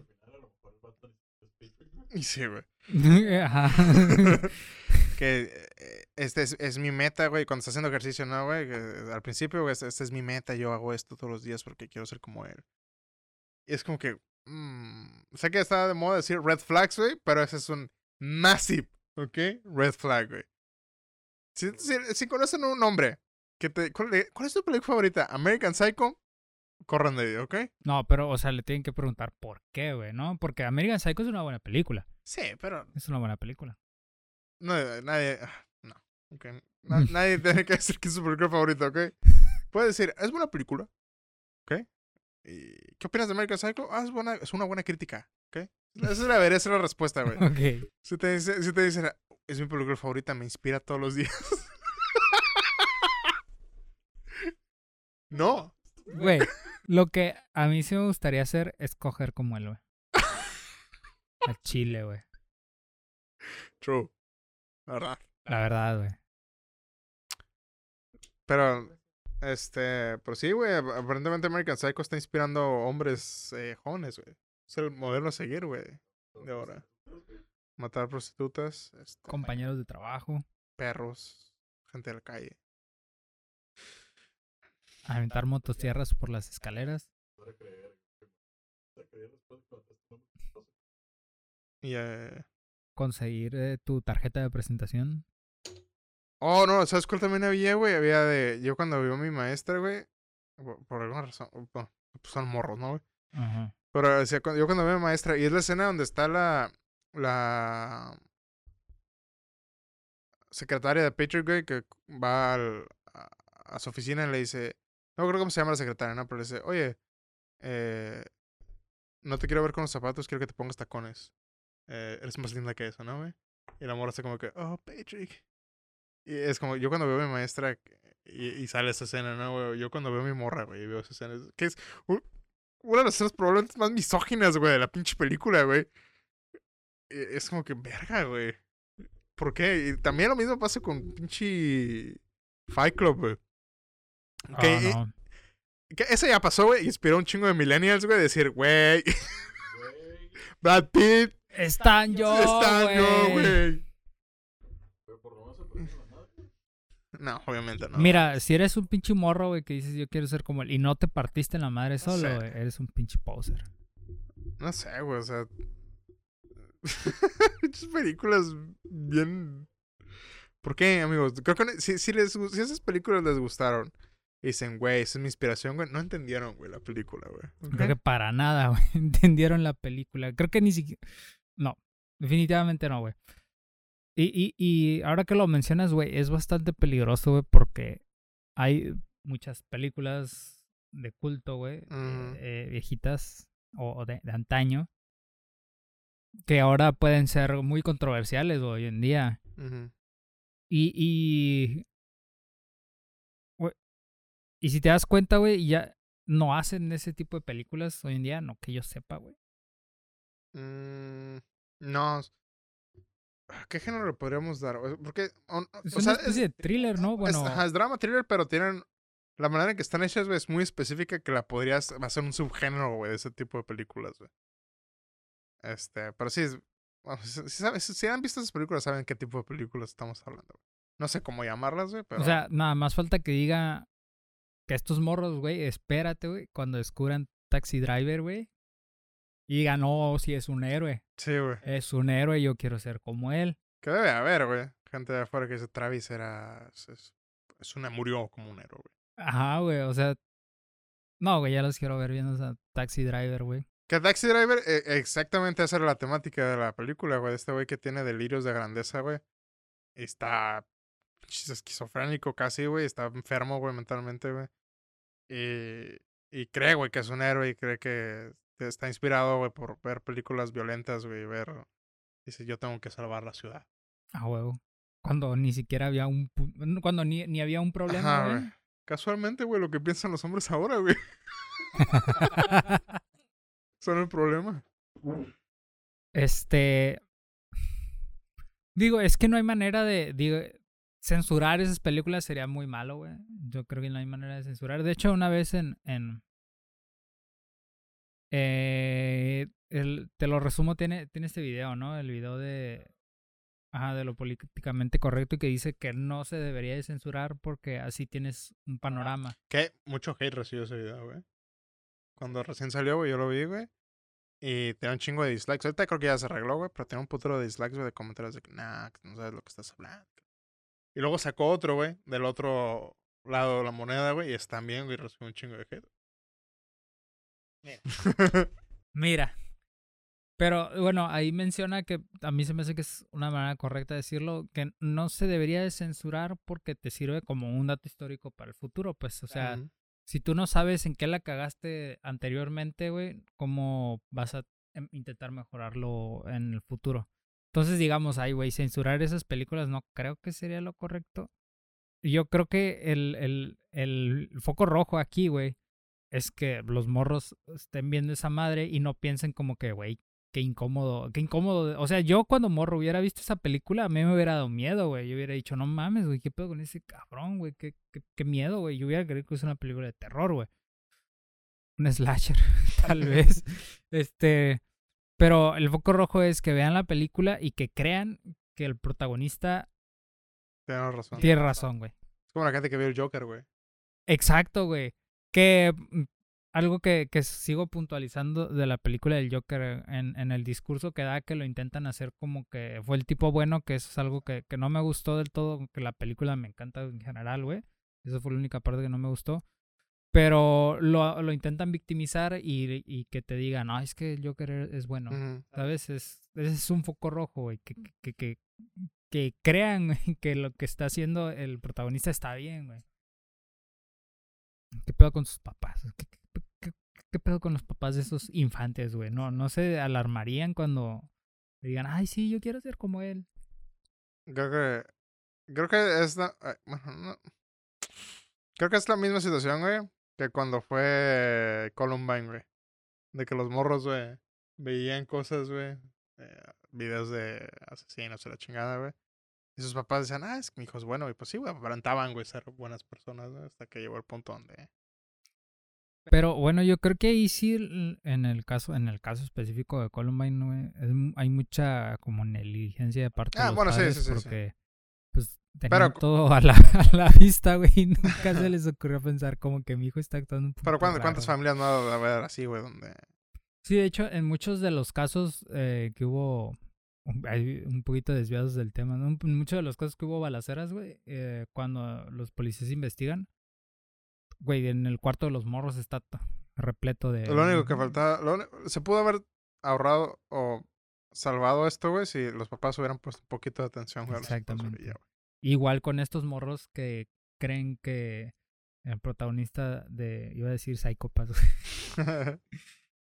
y sí, güey. Ajá. que eh, este es, es mi meta, güey, cuando estás haciendo ejercicio, ¿no, güey? Que Al principio, güey, esta esta es mi meta, yo hago esto todos los días porque quiero ser como él. Y es como que, mm, sé que está de moda decir red flags, güey, pero ese es un massive, ¿ok? Red flag, güey. Si, si, si conocen un hombre, que te, ¿cuál, de- cuál es tu película favorita? American Psycho, corran de ahí, ¿ok? No, pero, o sea, le tienen que preguntar por qué, güey, ¿no? Porque American Psycho es una buena película. Sí, pero Es una buena película. no, nadie, ah, no, ok. Na- nadie tiene que decir que es su película favorita, ¿ok? Puede decir, es buena película, ¿ok? ¿Y qué opinas de American Psycho? Ah, es, buena, es una buena crítica, ¿ok? Esa es la, esa es la respuesta, güey. Ok. Si te, dice, si te dicen, es mi película favorita, me inspira todos los días. no. Güey, lo que a mí sí me gustaría hacer es coger como él, güey. A Chile, güey. True. La verdad. La verdad, güey. Pero, este, pero sí, güey, ap- aparentemente American Psycho está inspirando hombres eh, jóvenes, güey. Es el modelo a seguir, güey, de ahora. Matar prostitutas, este, Compañeros de trabajo. perros, gente de la calle. Aventar motosierras por las escaleras. Y, eh... Conseguir eh, tu tarjeta de presentación. Oh, no, ¿sabes cuál también había, güey? Había de... Yo cuando vio a mi maestra, güey, por, por alguna razón, bueno, pues son morros, ¿no, güey? Ajá. Pero cu- yo cuando veo a mi maestra, y es la escena donde está la... La... Secretaria de Patrick, güey, que va al- a, a su oficina y le dice... No creo cómo se llama la secretaria, ¿no? Pero le dice, oye, eh, no te quiero ver con los zapatos, quiero que te pongas tacones. Eh, eres más linda que eso, ¿no, güey? Y la morra está como que, oh, Patrick. Y es como, yo cuando veo a mi maestra y, sale esa escena, ¿no, güey? Yo cuando veo a mi morra, güey, veo esa escena, que es una de las escenas probablemente más misóginas, güey, de la pinche película, güey. E- Es como que, verga, güey. ¿Por qué? Y también lo mismo pasa con pinche Fight Club, güey. Que, no. que ese ya pasó, güey, inspiró un chingo de millennials, güey, decir, güey, Brad Pitt, Están yo, está yo, güey. No, obviamente no. Mira, si eres un pinche morro, güey, que dices yo quiero ser como él y no te partiste en la madre sé. solo, güey, eres un pinche poser. No sé, güey, o sea. Muchas películas bien. ¿Por qué, amigos? Creo que si, si, les, gu- si esas películas les gustaron y dicen, güey, esa es mi inspiración, güey, no entendieron, güey, la película, güey. Creo que para nada, güey, entendieron la película. Creo que ni siquiera... No, definitivamente no, güey. Y, y, y ahora que lo mencionas, güey, es bastante peligroso, güey, porque hay muchas películas de culto, güey, Ujú. eh, viejitas o, o de, de antaño, que ahora pueden ser muy controversiales güey, hoy en día. Y, y si te das cuenta, güey, ya no hacen ese tipo de películas hoy en día, no que yo sepa, güey. Mm, no. ¿Qué género le podríamos dar? Porque, o- Es o una sea, especie de thriller, ¿no? es, Bueno, ajá, es drama thriller, pero tienen. La manera en que están hechas, güey, es muy específica que la podrías hacer un subgénero, güey, de ese tipo de películas, güey. Este, pero sí, bueno, si, si si han visto esas películas, saben qué tipo de películas estamos hablando, güey. No sé cómo llamarlas, güey, pero. o sea, nada más falta que diga que estos morros, güey, espérate, güey, cuando descubran Taxi Driver, güey, y digan, no, si es un héroe, sí, güey. es un héroe, yo quiero ser como él. Que debe haber, güey. Gente de afuera que dice Travis era. Es, es, una, murió como un héroe, güey. Ajá, güey, o sea, no, güey, ya los quiero ver viendo a Taxi Driver, güey. Que Taxi Driver, eh, exactamente esa era la temática de la película, güey. Este güey que tiene delirios de grandeza, güey. Está esquizofrénico casi, güey. Está enfermo, güey, mentalmente, güey. Y, y cree, güey, que es un héroe y cree que está inspirado, güey, por ver películas violentas, güey. y Ver. Dice, yo tengo que salvar la ciudad. A huevo. Cuando ni siquiera había un... Cuando ni, ni había un problema, Ajá, güey. Casualmente, güey, lo que piensan los hombres ahora, güey. Son el problema. este. Digo, es que no hay manera de. Digo, censurar esas películas sería muy malo, güey. Yo creo que no hay manera de censurar. De hecho, una vez en. en eh, el, te lo resumo, tiene, tiene este video, ¿no? El video de. Ajá, de lo políticamente correcto y que dice que no se debería de censurar porque así tienes un panorama. Que mucho hate recibió ese video, güey. Cuando recién salió, güey, yo lo vi, güey. Y tenía un chingo de dislikes. Ahorita creo que ya se arregló, güey, pero tenía un putero de dislikes, güey, de comentarios de que, nah, que no sabes lo que estás hablando. Y luego sacó otro, güey, del otro lado de la moneda, güey, y es también, güey, recibió un chingo de hate. Mira. Pero bueno, ahí menciona que a mí se me hace que es una manera correcta de decirlo, que no se debería de censurar porque te sirve como un dato histórico para el futuro, pues, o sea, si tú no sabes en qué la cagaste anteriormente, güey, ¿cómo vas a em- intentar mejorarlo en el futuro? Entonces, digamos, ay, güey, censurar esas películas no creo que sería lo correcto. Yo creo que el, el, el foco rojo aquí, güey, es que los morros estén viendo esa madre y no piensen como que, güey, qué incómodo, qué incómodo. O sea, yo cuando morro hubiera visto esa película, a mí me hubiera dado miedo, güey. Yo hubiera dicho, no mames, güey, qué pedo con ese cabrón, güey, qué, qué, qué miedo, güey. Yo hubiera creído que es una película de terror, güey. Un slasher, tal vez. Este, pero el foco rojo es que vean la película y que crean que el protagonista razón. tiene razón, güey. Es como la gente que vio el Joker, güey. Exacto, güey. Que mm, algo que, que sigo puntualizando de la película del Joker en, en el discurso que da que lo intentan hacer como que fue el tipo bueno, que eso es algo que, que no me gustó del todo, que la película me encanta en general, güey. Esa fue la única parte que no me gustó. Pero lo, lo intentan victimizar y, y que te digan, no, es que el Joker e-, es bueno. Ujú. ¿Sabes? Es, es un foco rojo, güey. Que, que, que, que crean que lo que está haciendo el protagonista está bien, güey. ¿Qué pedo con sus papás? ¿Qué, qué, qué- qué pedo con los papás de esos infantes, güey? No, no se alarmarían cuando digan, ay, sí, yo quiero ser como él. Creo que. Creo que es la. eh, no. Creo que es la misma situación, güey, que cuando fue Columbine, güey. De que los morros, güey, veían cosas, güey. eh, videos de asesinos y la chingada, güey. Y sus papás decían, ah, es que mi hijo es bueno. Y pues sí, güey, aparentaban, güey, ser buenas personas, güey, Hasta que llegó el punto donde. Pero bueno, yo creo que ahí sí, en el caso, en el caso específico de Columbine, güey, es hay mucha como negligencia de parte de Ah, los bueno, padres sí, sí, sí. porque pues tenían cu- todo a la, a la vista, güey, y nunca se les ocurrió pensar como que mi hijo está actuando un Pero poquito ¿cuántas, ¿cuántas raro. familias no ha haber así, güey? Donde. Sí, de hecho, en muchos de los casos eh, que hubo, un- hay un poquito desviados del tema, ¿no? En muchos de los casos que hubo balaceras, güey, eh, cuando los policías investigan, güey, en el cuarto de los morros está repleto de... Lo único que faltaba. lo se pudo haber ahorrado o salvado esto, güey, si los papás hubieran puesto un poquito de atención, güey. a los hijos, güey, Exactamente. Igual con estos morros que creen que el protagonista de, iba a decir Psychopath,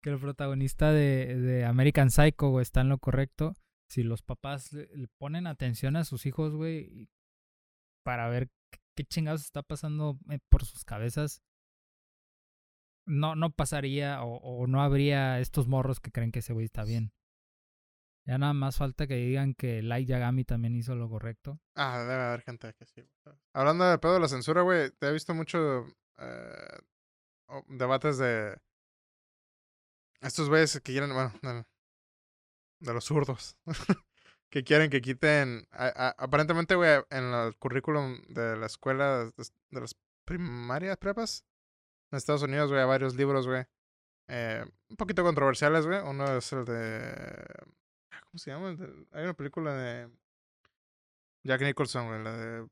que el protagonista de, de American Psycho, güey, está en lo correcto. Si los papás le, ponen atención a sus hijos, güey, para ver qué, qué chingados está pasando eh, por sus cabezas, no, no pasaría o, o no habría estos morros que creen que ese güey está bien. Ya nada más falta que digan que Light Yagami también hizo lo correcto. Ah, debe haber gente que sí. Hablando del pedo de la censura, güey, te he visto mucho eh, debates de estos güeyes que quieren, bueno, de, de los zurdos, que quieren que quiten, aparentemente, güey, en el currículum de la escuela, de, de las primarias, prepas, en Estados Unidos, güey, hay varios libros, güey, eh, un poquito controversiales, güey. Uno es el de, ¿cómo se llama? Hay una película de Jack Nicholson, güey, la de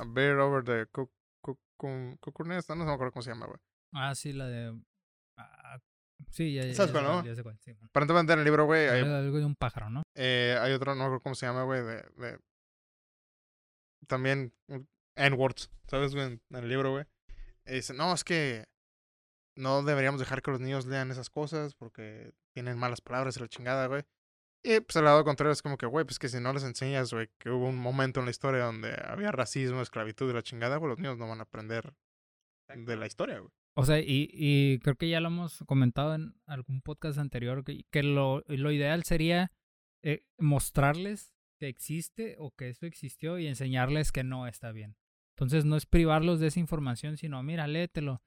A Bear Over the Cuckoo Nest, no, no me acuerdo cómo se llama, güey. Ah, sí, la de. ah, sí, ya, ya, ¿Sabes cuál, no? ya sé cuál, sí, bueno. Aparentemente en el libro, güey, hay, Algo de un pájaro, ¿no? eh, hay otro, no me acuerdo cómo se llama, güey, de, de... También N-words, ¿sabes, güey? En el libro, güey. Dice, no, es que no deberíamos dejar que los niños lean esas cosas porque tienen malas palabras y la chingada, güey. Y pues al lado contrario es como que, güey, pues que si no les enseñas, güey, que hubo un momento en la historia donde había racismo, esclavitud y la chingada, güey, los niños no van a aprender de la historia, güey. O sea, y, y creo que ya lo hemos comentado en algún podcast anterior, que, que lo, lo ideal sería eh, mostrarles que existe o que eso existió y enseñarles que no está bien. Entonces no es privarlos de esa información, sino mira, léetelo.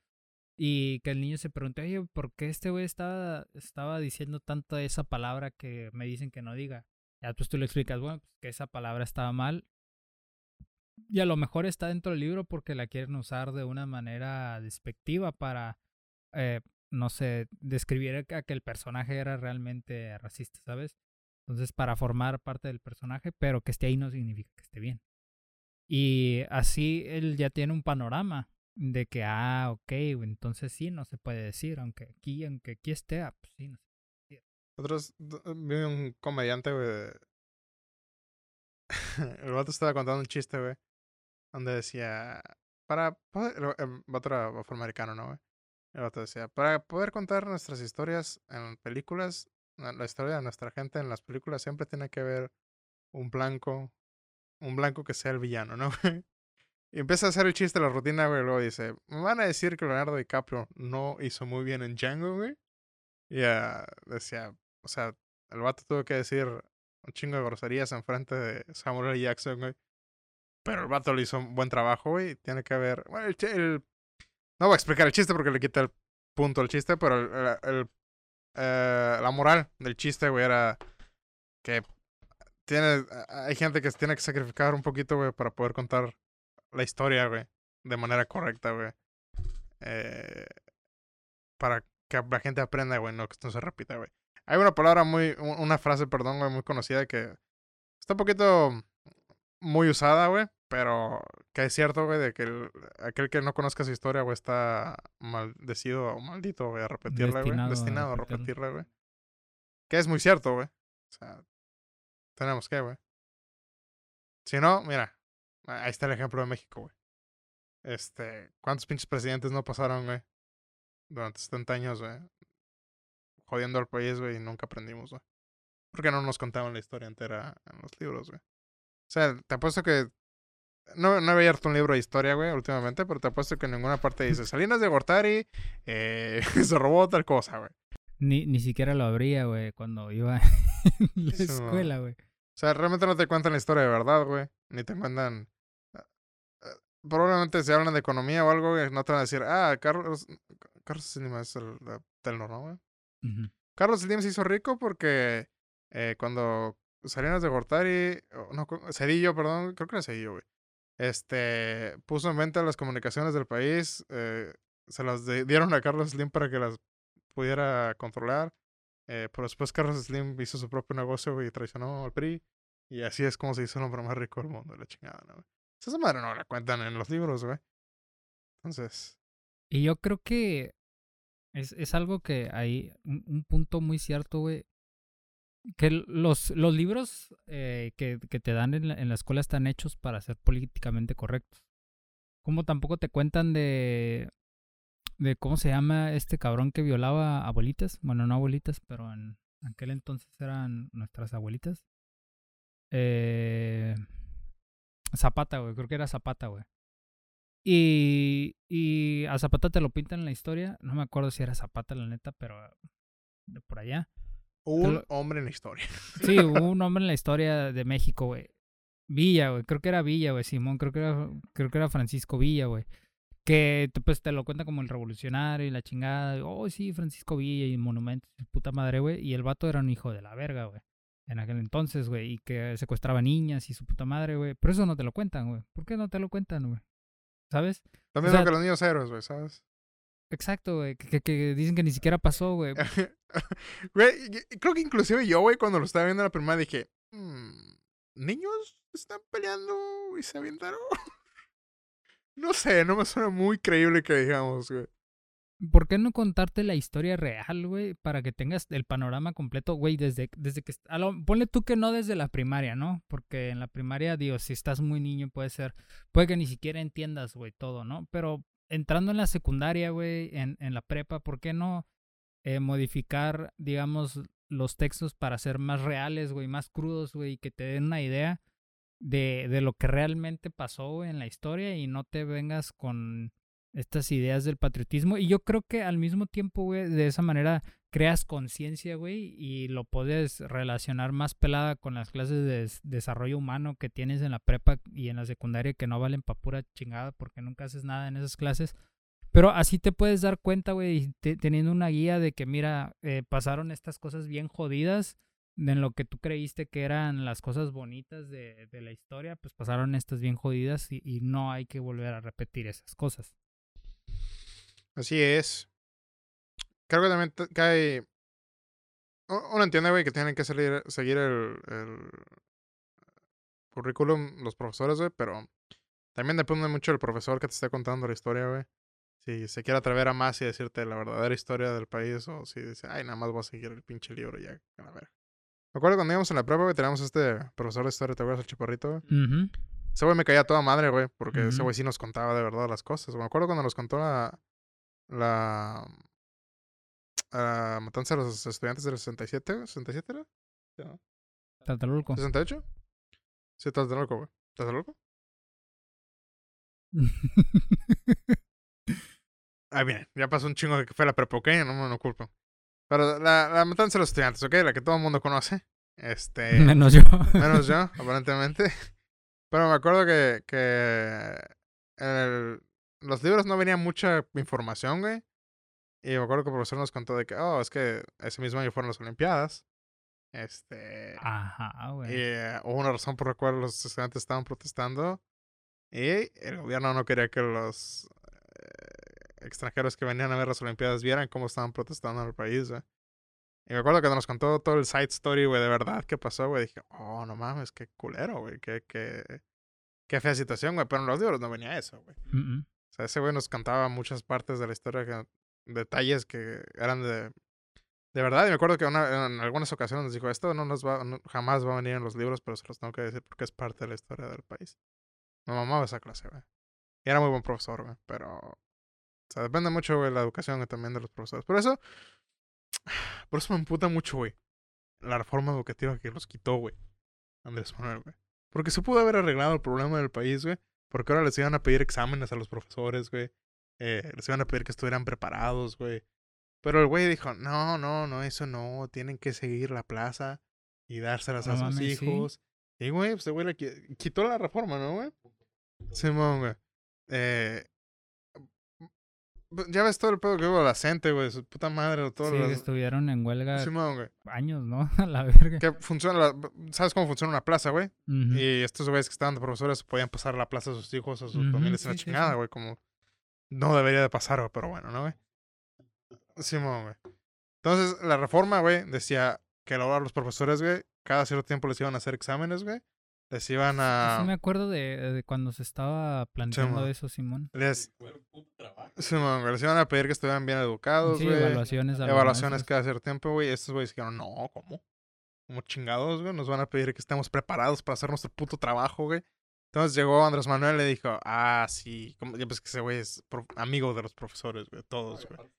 Y que el niño se pregunte, oye, ¿por qué este güey estaba, estaba diciendo tanto esa palabra que me dicen que no diga? Ya pues tú le explicas, bueno, pues que esa palabra estaba mal. Y a lo mejor está dentro del libro porque la quieren usar de una manera despectiva para, eh, no sé, describir a que el personaje era realmente racista, ¿sabes? Entonces, para formar parte del personaje, pero que esté ahí no significa que esté bien. Y así él ya tiene un panorama de que, ah, ok, entonces sí, no se puede decir, aunque aquí, aunque aquí esté, ah, pues sí, no sé. Otros, d- vi un comediante, güey. el vato estaba contando un chiste, güey. Donde decía, para poder, el, vato era afroamericano, ¿no, güey? El vato decía, para poder contar nuestras historias en películas, la la historia de nuestra gente en las películas siempre tiene que haber un blanco, un blanco que sea el villano, ¿no, güey? Y empieza a hacer el chiste de la rutina, güey. Luego dice, me van a decir que Leonardo DiCaprio no hizo muy bien en Django, güey. Y decía, o sea, el vato tuvo que decir un chingo de groserías enfrente de Samuel L. Jackson, güey. Pero el vato le hizo un buen trabajo, güey. Tiene que haber. Bueno, el, el- No voy a explicar el chiste porque le quita el punto al chiste, pero el, eh, la moral del chiste, güey, era que tiene, hay gente que tiene que sacrificar un poquito, güey, para poder contar la historia, güey, de manera correcta, güey. Eh, para que la gente aprenda, güey, no que esto no se repita, güey. Hay una palabra muy, una frase, perdón, güey, muy conocida que está un poquito muy usada, güey, pero que es cierto, güey, de que el- aquel que no conozca su historia, güey, está maldecido o maldito, güey, a repetirla, güey. Destinado a Destinado a repetirla, güey. Que es muy cierto, güey. O sea, tenemos que, güey. Si no, mira, ahí está el ejemplo de México, güey. Este, ¿cuántos pinches presidentes no pasaron, güey? Durante 70 años, güey. Jodiendo al país, güey, y nunca aprendimos, güey. ¿Por qué no nos contaban la historia entera en los libros, güey? O sea, te apuesto que no, no he abierto un libro de historia, güey, últimamente, pero te apuesto que en ninguna parte dice Salinas de Gortari eh, se robó tal cosa, güey. Ni, ni siquiera lo abría, güey, cuando iba en la escuela, güey. O sea, realmente no te cuentan la historia de verdad, güey. Ni te cuentan. Probablemente si hablan de economía o algo, güey, no te van a decir, ah, Carlos. Carlos Slim es el Telnor, ¿no, güey? Carlos Slim se hizo rico porque eh, cuando Salinas de Gortari. No, Cedillo, perdón, creo que era Cedillo, güey. Este. Puso en venta las comunicaciones del país. eh, se las dieron a Carlos Slim para que las pudiera controlar. Eh, pero después Carlos Slim hizo su propio negocio y traicionó al PRI. Y así es como se hizo el hombre más rico del mundo, la chingada, ¿no? Esa madre no la cuentan en los libros, güey. Entonces, Y yo creo que es, es algo que hay un, un punto muy cierto, güey. Que los, los libros eh, que, que te dan en la, en la escuela están hechos para ser políticamente correctos. Como tampoco te cuentan de, de cómo se llama este cabrón que violaba abuelitas. Bueno, no abuelitas, pero en aquel entonces eran nuestras abuelitas. Eh, Zapata, güey. Creo que era Zapata, güey. Y, y a Zapata te lo pintan en la historia. No me acuerdo si era Zapata, la neta, pero de por allá. un lo- hombre en la historia. Sí, un hombre en la historia de México, güey. Villa, güey. Creo que era Villa, güey. Simón, creo que era, creo que era Francisco Villa, güey. Que pues te lo cuenta como el revolucionario y la chingada. Oh, sí, Francisco Villa y monumentos, puta madre, güey. Y el vato era un hijo de la verga, güey. En aquel entonces, güey. Y que secuestraba niñas y su puta madre, güey. Pero eso no te lo cuentan, güey. ¿Por qué no te lo cuentan, güey? ¿Sabes? Lo O sea- que los niños héroes, güey, ¿sabes? Exacto, güey. Que, que- dicen que ni siquiera pasó, güey. Güey, creo que inclusive yo, güey, cuando lo estaba viendo la primera dije, "Mm, ¿niños están peleando y se avientaron? no sé, no me suena muy creíble que digamos, güey. ¿Por qué no contarte la historia real, güey? Para que tengas el panorama completo, güey, desde, desde que... a lo- ponle tú que no desde la primaria, ¿no? Porque en la primaria, digo, si estás muy niño puede ser... Puede que ni siquiera entiendas, güey, todo, ¿no? Pero entrando en la secundaria, güey, en, en la prepa, ¿por qué no eh, modificar, digamos, los textos para ser más reales, güey, más crudos, güey, y que te den una idea de, de lo que realmente pasó en la historia y no te vengas con estas ideas del patriotismo. Y yo creo que al mismo tiempo, güey, de esa manera creas conciencia, güey, y lo puedes relacionar más pelada con las clases de des- desarrollo humano que tienes en la prepa y en la secundaria que no valen pa' pura chingada porque nunca haces nada en esas clases. Pero así te puedes dar cuenta, güey, teniendo una guía de que, mira, eh, pasaron estas cosas bien jodidas en lo que tú creíste que eran las cosas bonitas de, de la historia, pues pasaron estas bien jodidas y, y no hay que volver a repetir esas cosas. Así es. Creo que también cae. Uno entiende, güey, que tienen que salir, seguir el, el currículum los profesores, güey, pero también depende mucho del profesor que te esté contando la historia, güey. Si se quiere atrever a más y decirte la verdadera historia del país, o si dice, ay, nada más voy a seguir el pinche libro y ya, a ver. Me acuerdo cuando íbamos en la prepa, güey, teníamos este profesor de historia, ¿te acuerdas el chaparrito, güey? Ese güey me caía toda madre, güey, porque ese güey sí nos contaba de verdad las cosas. Me acuerdo cuando nos contó la. La. la matanza de los estudiantes del 67, güey, ¿67 era? Sí, ¿no? Tlatelolco. ¿68? Sí, Tlatelolco, güey. ¿Tlatelolco? Ah, bien, ya pasó un chingo de que fue la prepa, ¿ok? No me no culpo. Pero la, la matanza de los estudiantes, ¿ok? La que todo el mundo conoce. Este. Menos yo. Menos yo, aparentemente. Pero me acuerdo que, que en el- los libros no venía mucha información, güey. Y me acuerdo que el profesor nos contó de que, oh, es que ese mismo año fueron las Olimpiadas. Este. Ajá, y güey. eh, hubo una razón por la cual los estudiantes estaban protestando. Y el gobierno no quería que los eh, extranjeros que venían a ver las Olimpiadas vieran cómo estaban protestando en el país, güey. Y me acuerdo que nos contó todo el side story, güey, de verdad que pasó, güey. Dije, oh, no mames, qué culero, güey. Qué, qué, qué fea situación, güey. Pero en los libros no venía eso, güey. Mm, mm. O sea, ese güey nos contaba muchas partes de la historia, que, detalles que eran de, de verdad. Y me acuerdo que una- en algunas ocasiones nos dijo, esto no nos va, no- jamás va a venir en los libros, pero se los tengo que decir porque es parte de la historia del país. Me mamaba esa clase, güey. Y era muy buen profesor, güey. Pero, o sea, depende mucho, güey, la educación también de los profesores. Por eso, por eso me emputa mucho, güey. La reforma educativa que los quitó, güey. Andrés Manuel, güey. Porque se pudo haber arreglado el problema del país, güey. Porque ahora les iban a pedir exámenes a los profesores, güey. Eh, les iban a pedir que estuvieran preparados, güey. Pero el güey dijo, no, no, no, eso no. Tienen que seguir la plaza y dárselas No a sus mames, ¿sí? hijos. Y, güey, pues, güey le qui- quitó la reforma, ¿no, güey? Simón, güey. Eh, ya ves todo el pedo que hubo la gente, güey. Su puta madre. Todo Sí, que estuvieron en huelga Simón, güey. años, ¿no? A la verga. Que funciona, la- ¿sabes cómo funciona una plaza, güey? Y estos güeyes que estaban de profesores podían pasar a la plaza a sus hijos, a sus familias en la sí, sí, chingada, sí. güey. Como no debería de pasar, güey, pero bueno, ¿no, güey? Simón, güey. Entonces, la reforma, güey, decía que ahora los profesores, güey, cada cierto tiempo les iban a hacer exámenes, güey. Les iban a... Sí me acuerdo de, de cuando se estaba planteando Simón. eso, Simón. Les... Simón, güey, les iban a pedir que estuvieran bien educados, Sí, güey. evaluaciones. evaluaciones cada cierto tiempo, güey. Estos güeyes dijeron, no, ¿cómo? Como chingados, güey. Nos van a pedir que estemos preparados para hacer nuestro puto trabajo, güey. Entonces llegó Andrés Manuel y le dijo, ah, sí. Como, ya pues que ese güey es amigo de los profesores, güey. Todos, güey.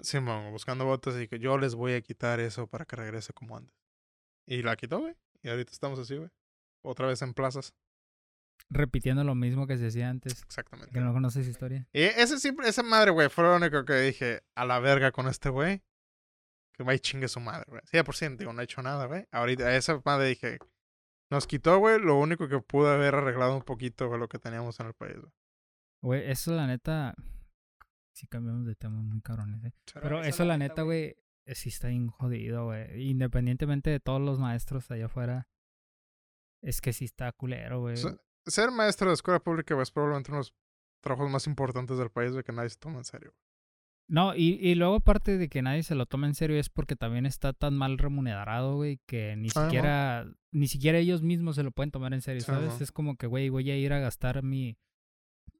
Simón, buscando votos y que yo les voy a quitar eso para que regrese como antes. Y la quitó, güey. Y ahorita estamos así, güey. Otra vez en plazas. Repitiendo lo mismo que se hacía antes. Exactamente. Que no conoces historia. Y ese siempre, esa madre, güey, fue lo único que dije, a la verga con este güey. Que va y chingue su madre, güey. 100%, digo, no ha hecho nada, güey. Ahorita, a esa madre dije, nos quitó, güey, lo único que pudo haber arreglado un poquito, güey, lo que teníamos en el país, güey. Güey, eso la neta. Sí cambiamos de tema muy cabrones, eh. Pero eso la neta, güey, eh, sí está bien jodido, güey. Independientemente de todos los maestros allá afuera. Es que sí está culero, güey. So- Ser maestro de escuela pública, güey, es probablemente uno de los trabajos más importantes del país, güey, que nadie se toma en serio. No, y, y luego aparte de que nadie se lo toma en serio es porque también está tan mal remunerado, güey, que ni siquiera, ni siquiera ellos mismos se lo pueden tomar en serio, ¿sabes? Es como que, güey, voy a ir a gastar mi,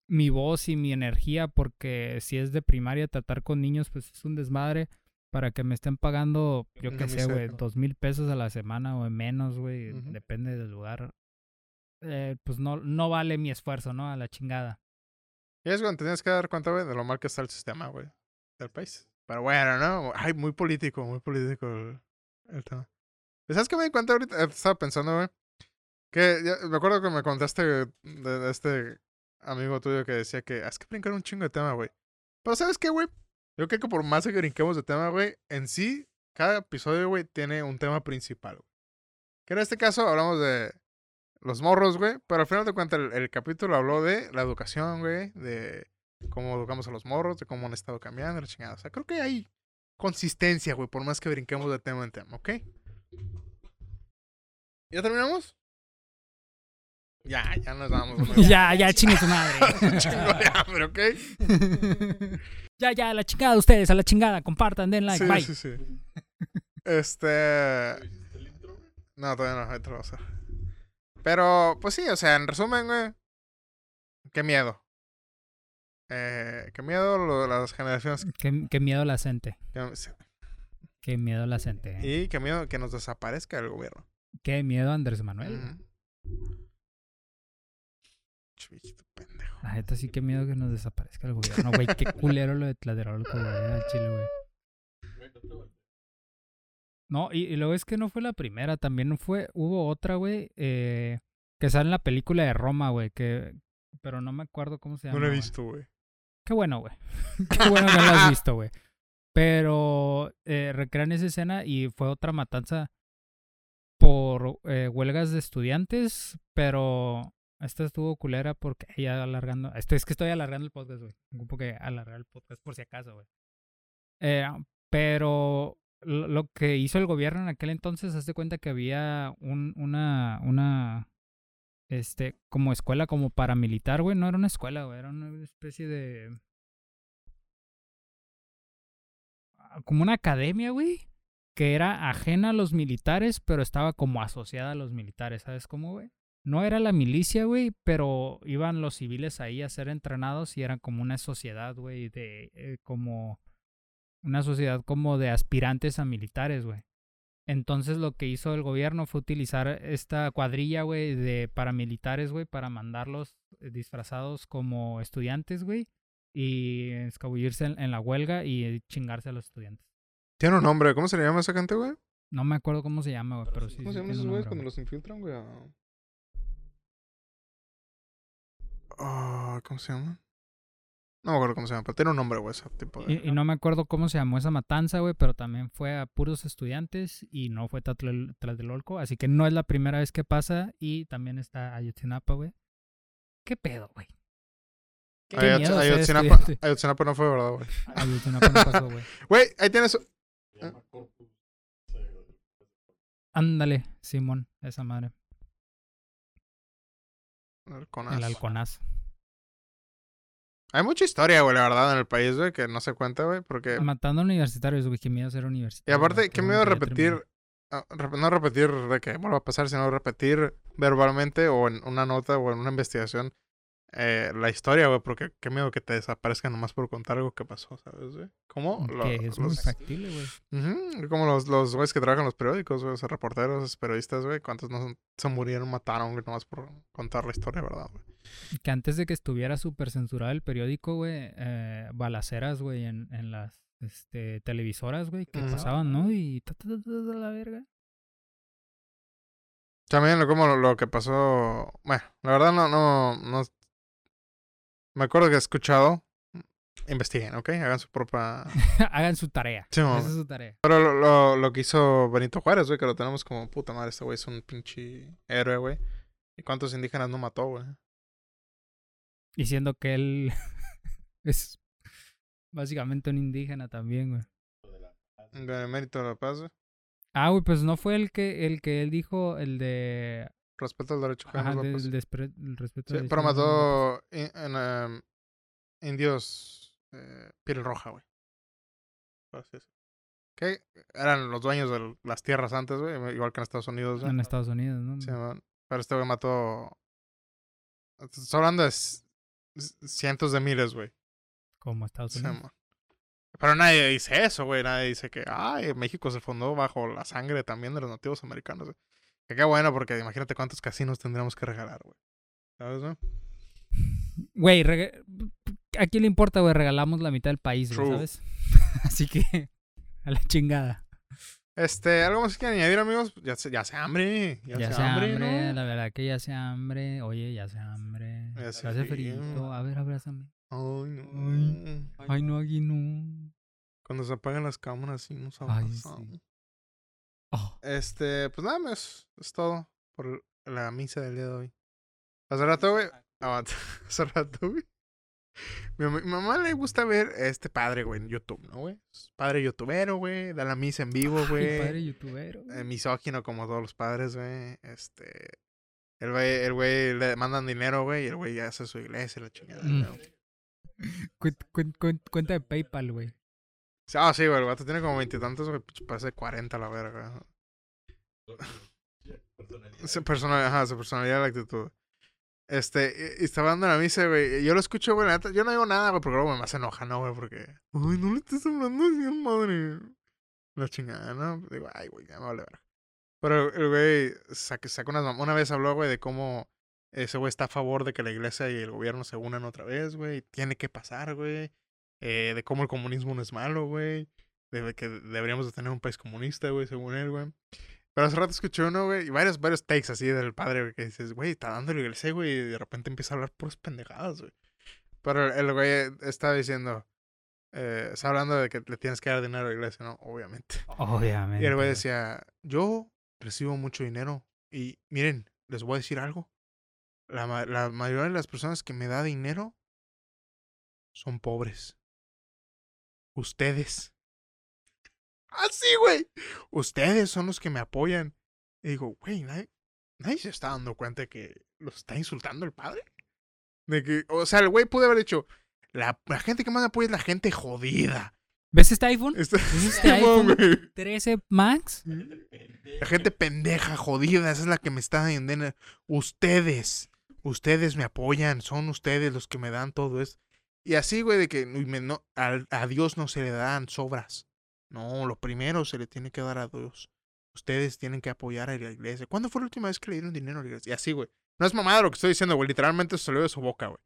mi voz y mi energía porque si es de primaria tratar con niños, pues es un desmadre para que me estén pagando, yo qué sé, güey, dos mil pesos a la semana o menos, güey, depende del lugar. Eh, pues no, no vale mi esfuerzo, ¿no? A la chingada. Y es cuando tienes que dar cuenta, güey, de lo mal que está el sistema, güey, del país. Pero bueno, ¿no? Ay, muy político, muy político el, el tema. ¿Y ¿Sabes qué me di cuenta ahorita? Eh, Estaba pensando, güey. Que ya- me acuerdo que me contaste de, de este amigo tuyo que decía que "Ah, es que brincar un chingo de tema, güey. Pero ¿sabes qué, güey? Yo creo que por más que brinquemos de tema, güey, en sí, cada episodio, güey, tiene un tema principal, güey. Que en este caso hablamos de los morros, güey. Pero al final de cuentas, el, capítulo habló de la educación, güey. De cómo educamos a los morros, de cómo han estado cambiando, la chingada. O sea, creo que hay consistencia, güey, por más que brinquemos de tema en tema, ¿ok? ¿Ya terminamos? Ya, ya nos vamos. ya, ya, chingue su madre. Chingo de hambre, ¿ok? ya, ya, a la chingada ustedes, a la chingada, compartan, den like, sí, bye. sí, sí. Este. No, todavía no, ahorita lo vamos a hacer. Pero, pues sí, o sea, en resumen, güey. Qué miedo. Eh, qué miedo lo de las generaciones. Qué, qué miedo la gente. sí. Qué miedo la gente. eh. Y qué miedo que nos desaparezca el gobierno. Qué miedo Andrés Manuel. Viejito pendejo. La neta sí, qué miedo que nos desaparezca el gobierno, güey. Qué culero lo de Tlatelolco, güey, al chile, güey. No, y, y luego es que no fue la primera, también fue, hubo otra, güey, eh, que sale en la película de Roma, güey, que, pero no me acuerdo cómo se No llama. lo he güey. visto, güey. Qué bueno, güey. Qué bueno que no lo has visto, güey. Pero eh, recrean esa escena y fue otra matanza por eh, huelgas de estudiantes, pero esta estuvo culera porque ya alargando. Esto es que estoy alargando el podcast, güey. Ocupo que alargar el podcast por si acaso, güey. Eh, pero lo, que hizo el gobierno en aquel entonces, haz de cuenta que había un, una, una, este, como escuela como paramilitar, güey. No era una escuela, güey. Era una especie de... ah, Como una academia, güey. Que era ajena a los militares, pero estaba como asociada a los militares, ¿sabes cómo, güey? No era la milicia, güey, pero iban los civiles ahí a ser entrenados y eran como una sociedad, güey, de eh, como una sociedad como de aspirantes a militares, güey. Entonces lo que hizo el gobierno fue utilizar esta cuadrilla, güey, de paramilitares, güey, para mandarlos eh, disfrazados como estudiantes, güey, y escabullirse en, en la huelga y chingarse a los estudiantes. Tiene un nombre. ¿Cómo se le llama esa gente, güey? No me acuerdo cómo se llama, güey, pero sí. ¿Cómo sí se llaman esos güeyes cuando los infiltran, güey? a- ah, ¿Cómo se llama? No me acuerdo cómo se llama, pero tiene un nombre, güey, ese tipo de... Y, y no me acuerdo cómo se llamó esa matanza, güey, pero también fue a puros estudiantes y no fue Tlatelolco. Así que no es la primera vez que pasa. Y también está Ayotzinapa, güey. ¿Qué pedo, güey? Ayotzinapa. Ayotzinapa no fue, ¿verdad, güey? Ayotzinapa no pasó, güey. Güey, ahí tienes... Ándale, Simón, esa madre. Halconazo. El halconazo. Hay mucha historia, güey, la verdad, en el país, güey, que no se cuenta, güey, porque... Matando universitarios, güey. Qué miedo ser Y universitario. aparte, güey, qué miedo repetir... ah, No repetir de que vuelva a pasar, sino repetir verbalmente o en una nota o en una investigación eh, la historia, güey, porque qué miedo que te desaparezcan nomás por contar algo que pasó, ¿sabes, güey? ¿Cómo? Lo- es muy los- factible, güey. Como los, los güeyes que trabajan en los periódicos, güey, esos reporteros, esos periodistas, güey, cuántos no se murieron, mataron, güey, nomás por contar la historia, ¿verdad, güey? Que antes de que estuviera súper censurado el periódico, güey, eh, balaceras, güey, en, en las este, televisoras, güey, que pasaban, ¿no? Y ta, ta, ta, ta, ta, la verga. También lo, como lo, lo que pasó, bueno, la verdad no, no, no, me acuerdo que he escuchado, investiguen, ¿ok? Hagan su propia... Hagan su tarea. Sí, Esa es su tarea. Pero lo, lo, lo que hizo Benito Juárez, güey, que lo tenemos como puta madre, este güey es un pinche héroe, güey. ¿Y cuántos indígenas no mató, güey? Y siendo que él es básicamente un indígena también, güey. De mérito de la paz, güey. Ah, güey, pues no fue el que el que él dijo, el de... Respeto al derecho Ajá, el respeto. Sí, al pero mató in- en, em, indios eh, piel roja, güey. Así decirlo. Que eran los dueños de las tierras antes, güey, igual que en Estados Unidos, güey. En Estados Unidos, ¿no? Sí, man. Pero este güey mató. Estoy hablando de cientos de miles, güey. Como Estados Sí, Unidos. man. Pero nadie dice eso, güey. Nadie dice que, ay, México se fundó bajo la sangre también de los nativos americanos. güey. Que qué bueno, porque imagínate cuántos casinos tendríamos que regalar, güey. ¿Sabes, no? Güey, ¿a quién le importa, güey? Regalamos la mitad del país, güey. ¿sabes? Así que, a la chingada. Este, algo más que añadir, amigos. Ya se, ya se hambre. Ya, Ya se se hambre, hambre, ¿no? la verdad que ya se hambre. Oye, ya se hambre. Ya Ya hace frío. A ver, abrázame. Ay, no. Ay, no, aquí no. Cuando se apagan las cámaras, sí nos Ay, abrazamos. sí. Oh, Este, pues nada más, es todo por la misa del día de hoy. Hace rato, güey. aguanta, Hace rato, güey. Mi, mi mamá le gusta ver este padre, güey, en YouTube, ¿no, güey? Padre youtubero, güey. Da la misa en vivo, ay, padre güey. youtuber. Eh, misógino como todos los padres, güey. Este. El güey, el güey le mandan dinero, güey, y el güey ya hace su iglesia, la chingada. Mm. cuenta de PayPal, güey. Ah, sí, güey, el vato tiene como veintitantos, güey, pues parece cuarenta la verga. Su personalidad, ajá, su personalidad, la actitud. Este, y, y estaba dando la misa, güey. Yo lo escucho, güey, la neta, yo no digo nada, güey, porque luego me hace enoja, ¿no, güey? Porque, ay, no le estás hablando así, madre. La chingada, ¿no? Digo, ay, güey, ya me vale verga. Pero el güey saca, saca unas Una vez habló, güey, de cómo ese güey está a favor de que la iglesia y el gobierno se unan otra vez, güey. Tiene que pasar, güey. Eh, de cómo el comunismo no es malo, güey. De que deberíamos de tener un país comunista, güey, según él, güey. Pero hace rato escuché uno, güey, y varios, varios takes así del padre, güey, que dices, güey, está dando la iglesia, güey, y de repente empieza a hablar puras pendejadas, güey. Pero el- el güey estaba diciendo, eh, está hablando de que le tienes que dar dinero a la iglesia, ¿no? Obviamente. Obviamente. Y el güey decía, yo recibo mucho dinero y miren, les voy a decir algo. La, la mayoría de las personas que me da dinero son pobres. Ustedes. Así, güey. Ustedes son los que me apoyan. Y digo, güey, nadie, nadie se está dando cuenta de que los está insultando el padre. De que, o sea, el güey pudo haber dicho, la, la gente que más me apoya es la gente jodida. ¿Ves este iPhone? Este Simón, iPhone? güey. 13 Max. La gente pendeja, jodida, esa es la que me está dando. Ustedes, ustedes me apoyan, son ustedes los que me dan todo esto. Y así, güey, de que no, al- a, Dios no se le dan sobras. No, lo primero se le tiene que dar a Dios. Ustedes tienen que apoyar a la iglesia. ¿Cuándo fue la última vez que le dieron dinero a la iglesia? Y así, güey. No es mamada lo que estoy diciendo, güey. Literalmente salió de su boca, güey.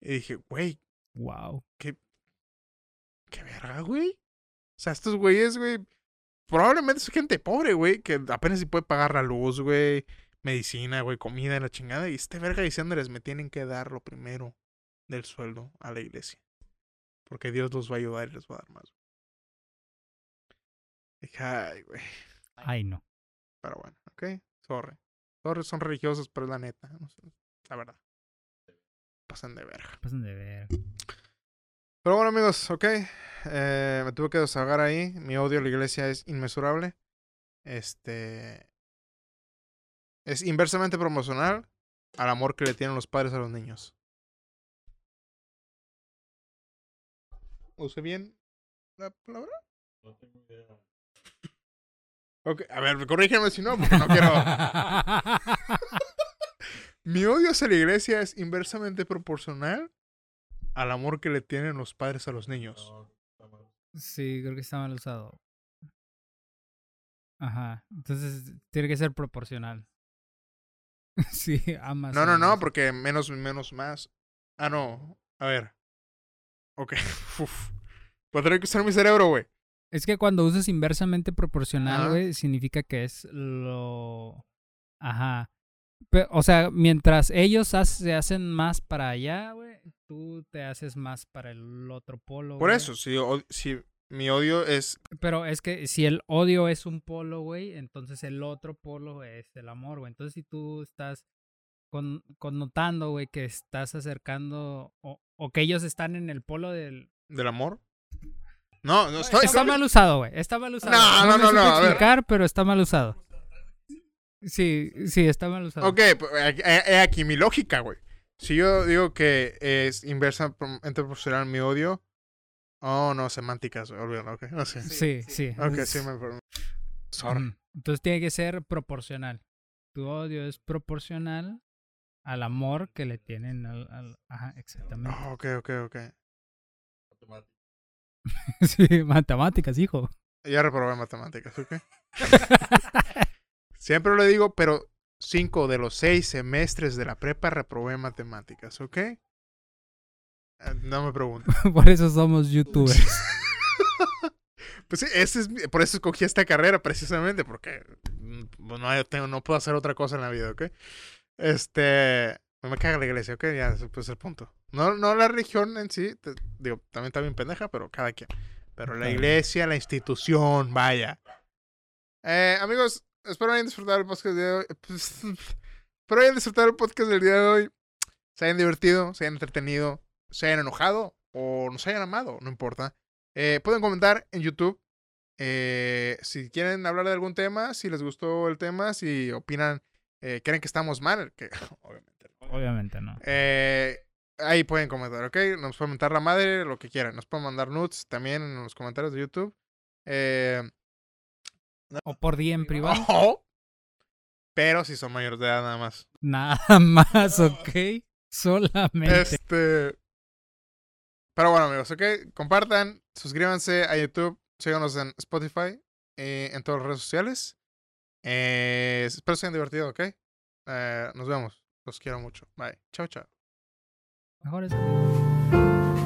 Y dije, güey, Wow. qué verga, güey. O sea, estos güeyes, güey, probablemente es gente pobre, güey, que apenas si puede pagar la luz, güey. medicina, güey, comida la chingada. Y este verga diciéndoles, me tienen que dar lo primero del sueldo a la iglesia. Porque Dios los va a ayudar y les va a dar más. Dije, ay, güey. Ay, no. Pero bueno, ok. Sorry. Sorry, son religiosos, pero es la neta. no sé, la verdad. Pasan de verga. Pasan de ver. Pero bueno, amigos, ok. eh, me tuve que desahogar ahí. Mi odio a la iglesia es inmesurable. Este. Es inversamente promocional al amor que le tienen los padres a los niños. ¿Use bien la palabra? No tengo idea. Ok, a ver, corrígeme si no, porque no quiero. Mi odio hacia la iglesia es inversamente proporcional al amor que le tienen los padres a los niños. Sí, creo que está mal usado. Ajá. Entonces tiene que ser proporcional. sí, amas. No, no, no, porque menos, menos, más. Ah, no. A ver. Ok. Uf. Podré que usar mi cerebro, güey. Es que cuando usas inversamente proporcional, güey, significa que es lo. Ajá. O sea, mientras ellos se hacen más para allá, güey, tú te haces más para el otro polo. Por eso, si, o- si mi odio es. Pero es que si el odio es un polo, güey, entonces el otro polo es el amor, güey. Entonces si tú estás con, connotando, güey, que estás acercando o, o que ellos están en el polo del... ¿Del amor? No, no estoy. está mal usado, güey. Está mal usado. No, no, no, supe no, a ver. explicar, pero está mal usado. Sí, sí, está mal usado. Ok, pues, aquí- mi lógica, güey. Si yo digo que es inversamente proporcional mi odio. Oh, no, semánticas, güey, olvídalo, ok. No sé. Sí, sí. Ok, es- sí, me. Sorry. Entonces tiene que ser proporcional. Tu odio es proporcional al amor que le tienen al... al- Ajá, exactamente. Oh, ok, ok, ok. Matemática. Sí, matemáticas, hijo. Ya reprobé matemáticas, ¿ok? Siempre lo digo, pero cinco de los seis semestres de la prepa reprobé matemáticas, ¿ok? Eh, No me pregunto. Por eso somos youtubers. Pues sí, ese es, mi- por eso escogí esta carrera, precisamente, porque mm, pues, no, tengo- no puedo hacer otra cosa en la vida, ¿ok? Este. Me caga la iglesia, ¿ok? Ya, pues el punto. No, no la religión en sí, te- digo, también está bien pendeja, pero cada quien. Pero la iglesia, la institución, vaya. Eh, amigos, espero hayan disfrutado el podcast de hoy. Espero hayan disfrutado el podcast del día de hoy. Se hayan divertido, se hayan entretenido, se hayan enojado o nos hayan amado, no importa. Eh, pueden comentar en YouTube eh, si quieren hablar de algún tema, si les gustó el tema, si opinan, eh, creen que estamos mal, que obviamente. no. Obviamente no. Eh, ahí pueden comentar, ¿ok? Nos pueden mentar la madre, lo que quieran. Nos pueden mandar nudes también en los comentarios de YouTube. Eh, O por día en privado. pero si son mayores de edad nada más. Nada más, ¿ok? Solamente. Este. Pero bueno, amigos, ¿ok? Compartan, suscríbanse a YouTube, síganos en Spotify, eh, en todas las redes sociales. Eh, espero se hayan divertido, ¿ok? Eh, nos vemos. Los quiero mucho. Bye. Chao, chao. Mejor es.